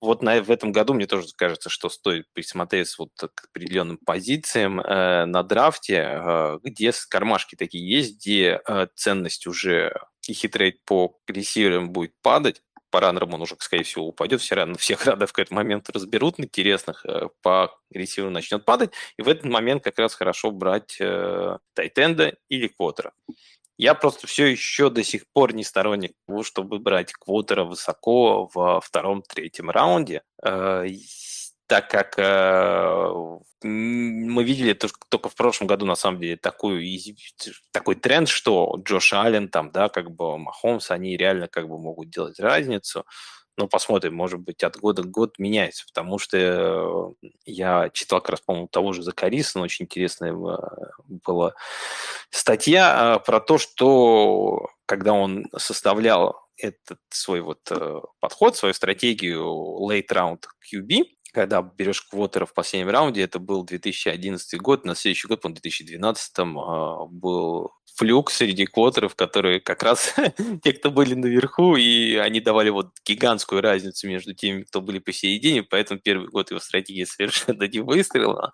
вот на, в этом году мне тоже кажется, что стоит присмотреться вот к определенным позициям э, на драфте, э, где кармашки такие есть, где э, ценность уже и хитрейт по ресиверам будет падать, по раннерам он уже, скорее всего, упадет, все равно (laughs) всех радов в этот момент разберут интересных, э, по ресиверу начнет падать, и в этот момент как раз хорошо брать э, тайтенда или квотера. Я просто все еще до сих пор не сторонник того, чтобы брать квотера высоко во втором-третьем раунде, э, так как э, мы видели то, только в прошлом году, на самом деле, такой, такой тренд, что Джош Аллен, там, да, как бы Махомс, они реально как бы могут делать разницу ну, посмотрим, может быть, от года к году меняется, потому что э, я читал как раз, по-моему, того же Закарисона, очень интересная э, была статья а, про то, что когда он составлял этот свой вот э, подход, свою стратегию late round QB, когда берешь квотера в последнем раунде, это был 2011 год, на следующий год, по 2012 а, был флюк среди квотеров, которые как раз (laughs) те, кто были наверху, и они давали вот гигантскую разницу между теми, кто были посередине, поэтому первый год его стратегия (laughs) совершенно не выстрелила.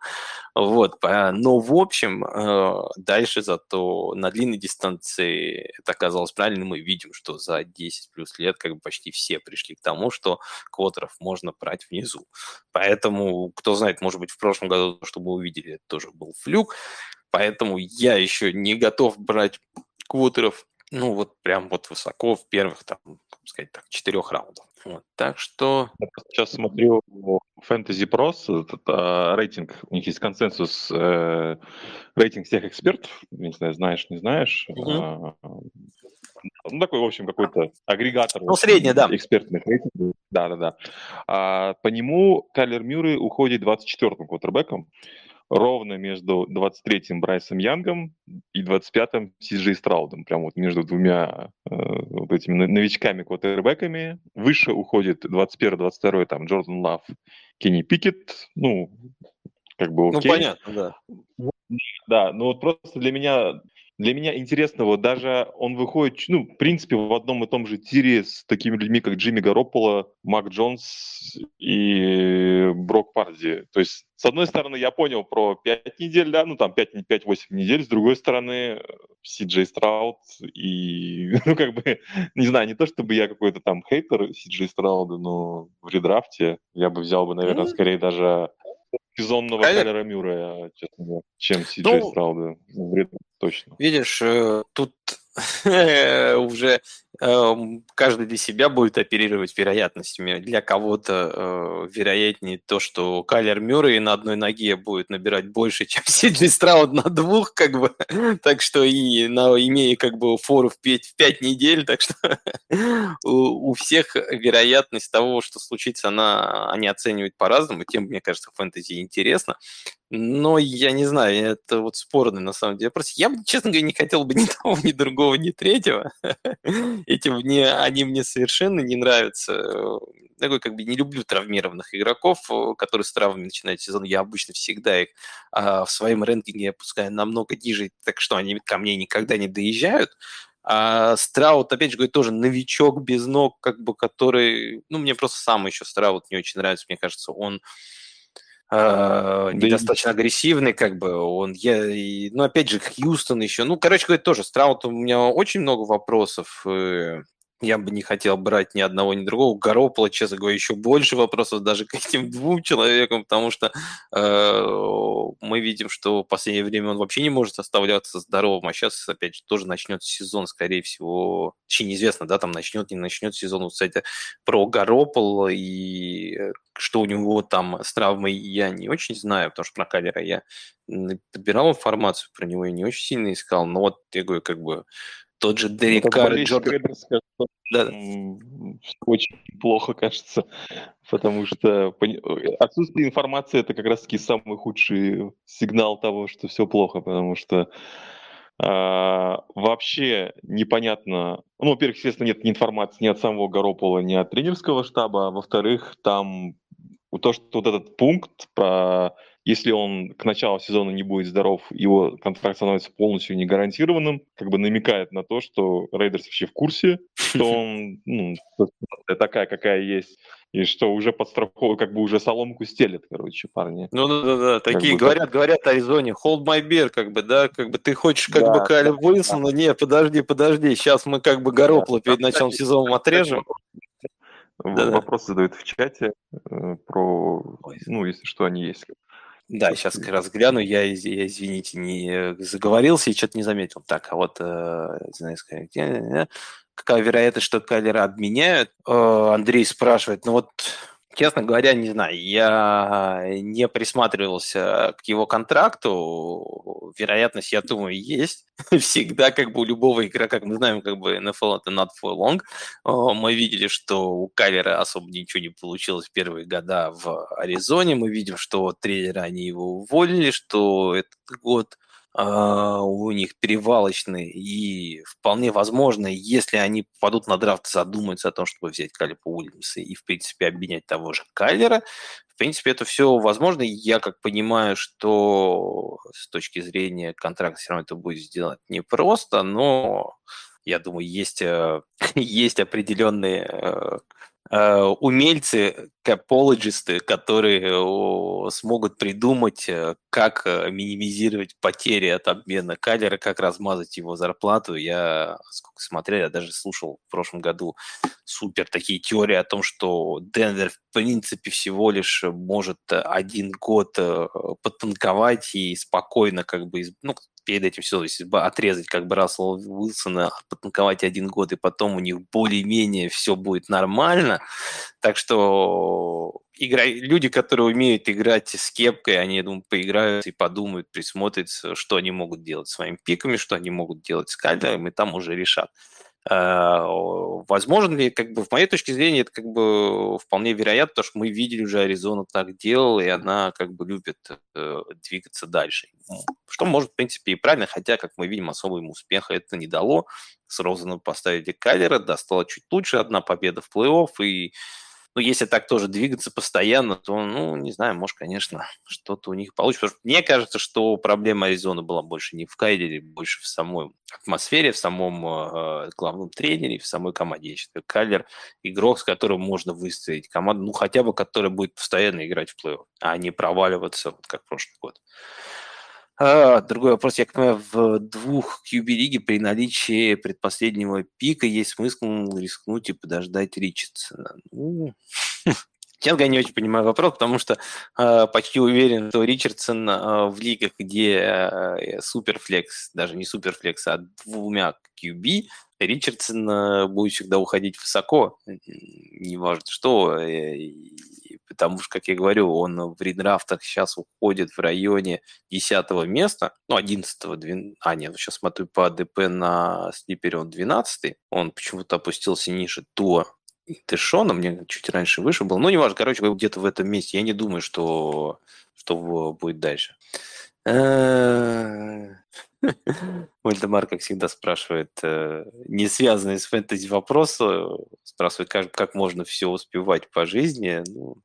Вот. Но в общем, э, дальше зато на длинной дистанции это оказалось правильно, мы видим, что за 10 плюс лет как бы почти все пришли к тому, что квотеров можно брать внизу. Поэтому, кто знает, может быть, в прошлом году, что мы увидели, это тоже был флюк. Поэтому я еще не готов брать квотеров ну, вот прям вот высоко в первых, там, сказать так, четырех раундах. Вот, так что... Я сейчас смотрю Fantasy Pros, этот, а, рейтинг, у них есть консенсус, э, рейтинг всех экспертов, не знаю, знаешь, не знаешь. Угу. А, ну, такой, в общем, какой-то агрегатор. Ну, средний, да. Экспертных рейтингов. Да-да-да. А, по нему Кайлер Мюррей уходит 24-м квотербеком ровно между 23-м Брайсом Янгом и 25-м Сиджей Страудом. Прям вот между двумя э, вот этими новичками квотербеками. Выше уходит 21-22 там Джордан Лав, Кенни Пикет. Ну, как бы ну, окей. Ну, понятно, да. Да, но вот просто для меня для меня интересно, вот даже он выходит, ну, в принципе, в одном и том же тире с такими людьми, как Джимми Гарополо, Мак Джонс и Брок Парди. То есть, с одной стороны, я понял про 5 недель, да, ну, там 5-8 недель, с другой стороны, Си Джей Страуд и, (laughs) ну, как бы, не знаю, не то чтобы я какой-то там хейтер Си Джей Страуда, но в редрафте я бы взял бы, наверное, скорее даже сезонного Конечно. Кайлера Мюррея, честно говоря, чем Си Джей ну, Страуда. Вред точно. Видишь, э, тут (laughs) уже Эм, каждый для себя будет оперировать вероятностями. Для кого-то э, вероятнее то, что Кайлер Мюррей на одной ноге будет набирать больше, (laughs) чем Сиджи Страуд на двух, как бы. (laughs) так что и на, имея как бы фору в 5, в 5 недель, так что у, у всех вероятность того, что случится, она, они оценивают по-разному. Тем, мне кажется, фэнтези интересно. Но я не знаю, это вот спорный на самом деле. Просто я, честно говоря, не хотел бы ни (laughs) того, ни другого, ни третьего (laughs) эти мне, они мне совершенно не нравятся. Такой как бы не люблю травмированных игроков, э, которые с травмами начинают сезон. Я обычно всегда их а, в своем рэнкинге опускаю намного ниже, так что они ко мне никогда не доезжают. А Страут, опять же, говорю, тоже новичок без ног, как бы, который... Ну, мне просто сам еще Страут не очень нравится. Мне кажется, он э, недостаточно агрессивный, как бы он, я, и, ну опять же Хьюстон еще, ну короче говоря тоже Страут у меня очень много вопросов. Э, я бы не хотел брать ни одного, ни другого. Горопола, честно говоря, еще больше вопросов даже к этим двум человекам, потому что э, мы видим, что в последнее время он вообще не может оставляться здоровым, а сейчас, опять же, тоже начнет сезон, скорее всего, вообще неизвестно, да, там начнет, не начнет сезон. Вот, кстати, про Горопола и э, что у него там с травмой, я не очень знаю, потому что про Калера я подбирал информацию про него и не очень сильно искал, но вот я говорю, как бы тот же Дерек Карр, Джордан... Да. Очень плохо, кажется, (laughs) потому что отсутствие информации это как раз-таки самый худший сигнал того, что все плохо, потому что а, вообще непонятно. Ну, во-первых, естественно, нет ни информации ни от самого Горопола, ни от тренерского штаба. А во-вторых, там то, что вот этот пункт про если он к началу сезона не будет здоров, его контракт становится полностью не гарантированным, как бы намекает на то, что Рейдерс вообще в курсе, что (laughs) он, ну, такая, какая есть, и что уже подстраховывают, как бы уже соломку стелят, короче, парни. Ну да, да, да, такие как говорят, бы, говорят Аризоне, hold my beer, как бы, да, как бы ты хочешь как да, бы Кайля да, Уилсона, да. не, подожди, подожди, сейчас мы как бы Горопло да, перед началом сезона отрежем. Да, Вопросы задают в чате э, про, ну, если что, они есть. Да, сейчас как раз гляну, я, я извините, не заговорился и что-то не заметил. Так, а вот, э, знаю, где, какая вероятность, что Кайлера обменяют? Э, Андрей спрашивает, ну вот Честно говоря, не знаю. Я не присматривался к его контракту. Вероятность, я думаю, есть. (laughs) Всегда как бы у любого игрока, как мы знаем, как бы NFL это not for long. Мы видели, что у Кайлера особо ничего не получилось в первые года в Аризоне. Мы видим, что тренера они его уволили, что этот год – у них перевалочный, и вполне возможно, если они попадут на драфт, задумаются о том, чтобы взять Калипа Уильямса и, в принципе, обменять того же Кайлера, в принципе, это все возможно. Я как понимаю, что с точки зрения контракта все равно это будет сделать непросто, но я думаю, есть, э, (laughs) есть определенные э, э, умельцы, капологисты, которые смогут придумать, как э, минимизировать потери от обмена Кайлера, как размазать его зарплату. Я сколько смотрел, я даже слушал в прошлом году супер такие теории о том, что Денвер в принципе всего лишь может один год э, подтанковать и спокойно как бы, ну, перед этим все, то есть отрезать как бы Рассела Уилсона, потанковать один год, и потом у них более-менее все будет нормально. Так что игра... люди, которые умеют играть с кепкой, они, я думаю, поиграют и подумают, присмотрятся, что они могут делать своими пиками, что они могут делать с кальдером, и там уже решат. А, возможно ли, как бы, в моей точке зрения, это как бы вполне вероятно, потому что мы видели уже Аризону так делала, и она как бы любит э, двигаться дальше. Что может, в принципе, и правильно, хотя, как мы видим, особого ему успеха это не дало. С Розаном поставили Каллера, да, стало чуть лучше, одна победа в плей-офф, и ну, если так тоже двигаться постоянно, то, ну, не знаю, может, конечно, что-то у них получится. Что мне кажется, что проблема Аризоны была больше не в Кайдере, больше в самой атмосфере, в самом э, главном тренере, в самой команде. Я считаю, Кайлер игрок, с которым можно выстроить команду, ну, хотя бы, которая будет постоянно играть в плей-офф, а не проваливаться, вот как прошлый год. А, другой вопрос. Я понимаю, в двух QB-лиге при наличии предпоследнего пика есть смысл рискнуть и подождать Ричардсона. Ну, (laughs) честно говоря, не очень понимаю вопрос, потому что э, почти уверен, что Ричардсон э, в лигах, где э, суперфлекс, даже не суперфлекс, а двумя QB, Ричардсон э, будет всегда уходить высоко, неважно что, э, потому что, как я говорю, он в редрафтах сейчас уходит в районе 10 места, ну, 11 12, а, нет, сейчас смотрю по АДП на слипере, он 12 он почему-то опустился ниже Туа Тэшона, мне чуть раньше выше был, ну, неважно, короче, где-то в этом месте, я не думаю, что, что будет дальше. Э, (laughs) Вальдемар, как всегда, спрашивает э, не связанные с фэнтези вопросы, спрашивает, как, как можно все успевать по жизни. Ну,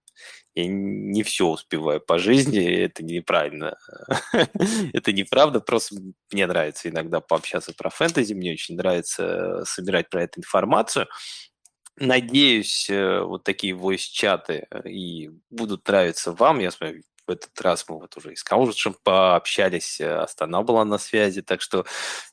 я не все успеваю по жизни, это неправильно. (laughs) это неправда, просто мне нравится иногда пообщаться про фэнтези, мне очень нравится собирать про это информацию. Надеюсь, э, вот такие voice-чаты э, и будут нравиться вам. Я смотрю, в этот раз мы вот уже и с Каужичем пообщались, э, Астана была на связи, так что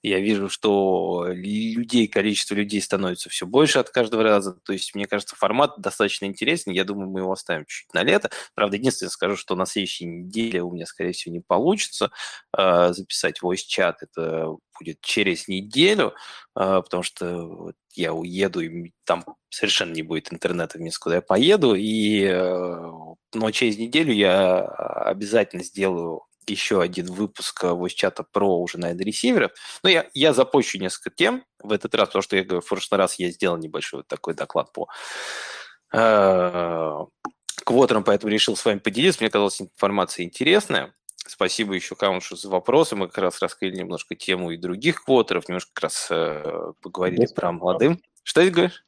я вижу, что людей, количество людей становится все больше от каждого раза, то есть, мне кажется, формат достаточно интересный, я думаю, мы его оставим чуть на лето. Правда, единственное скажу, что на следующей неделе у меня, скорее всего, не получится записать voice-чат, это будет через неделю, потому что я уеду, и там совершенно не будет интернета в месте, куда я поеду, и э, но через неделю я обязательно сделаю еще один выпуск voice чата про уже, наверное, ресиверов. Но я, я запущу несколько тем в этот раз, потому что я говорю, в прошлый раз я сделал небольшой вот такой доклад по э, квотерам, поэтому решил с вами поделиться. Мне казалась информация интересная. Спасибо еще Камушу за вопросы. Мы как раз раскрыли немножко тему и других квотеров, немножко как раз э, поговорили Без про молодым. Что ты говоришь?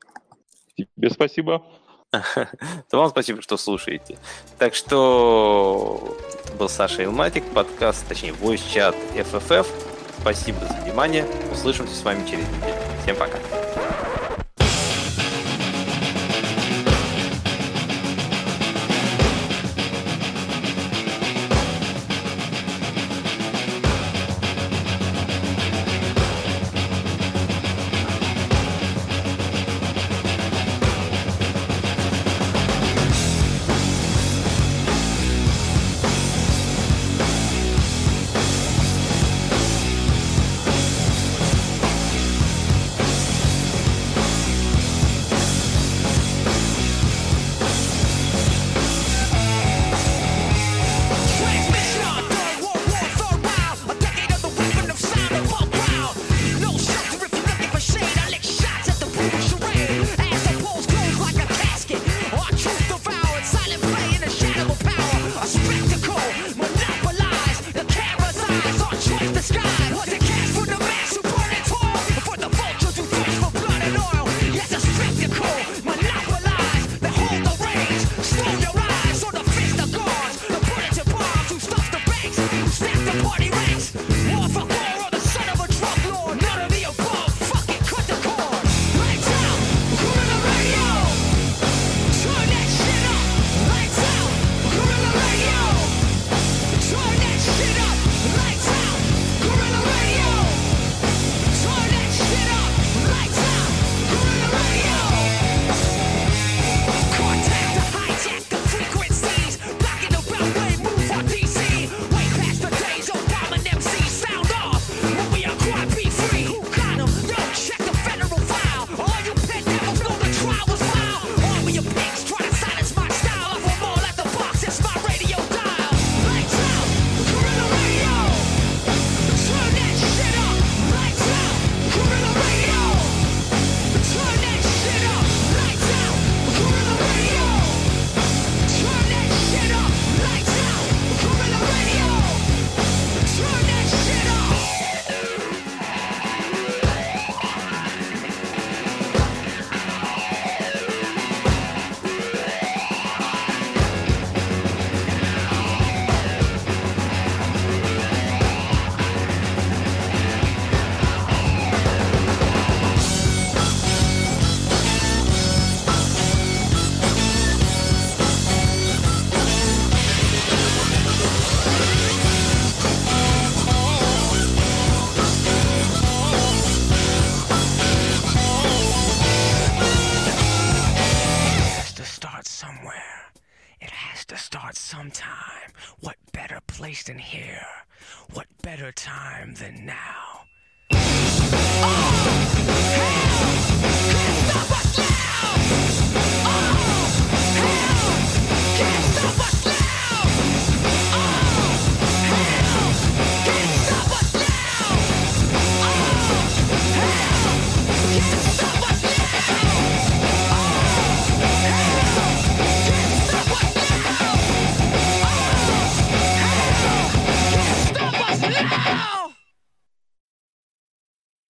Тебе спасибо. То (laughs) вам спасибо, что слушаете. Так что был Саша Илматик, подкаст, точнее, voice чат FFF. Спасибо за внимание. Услышимся с вами через неделю. Всем пока.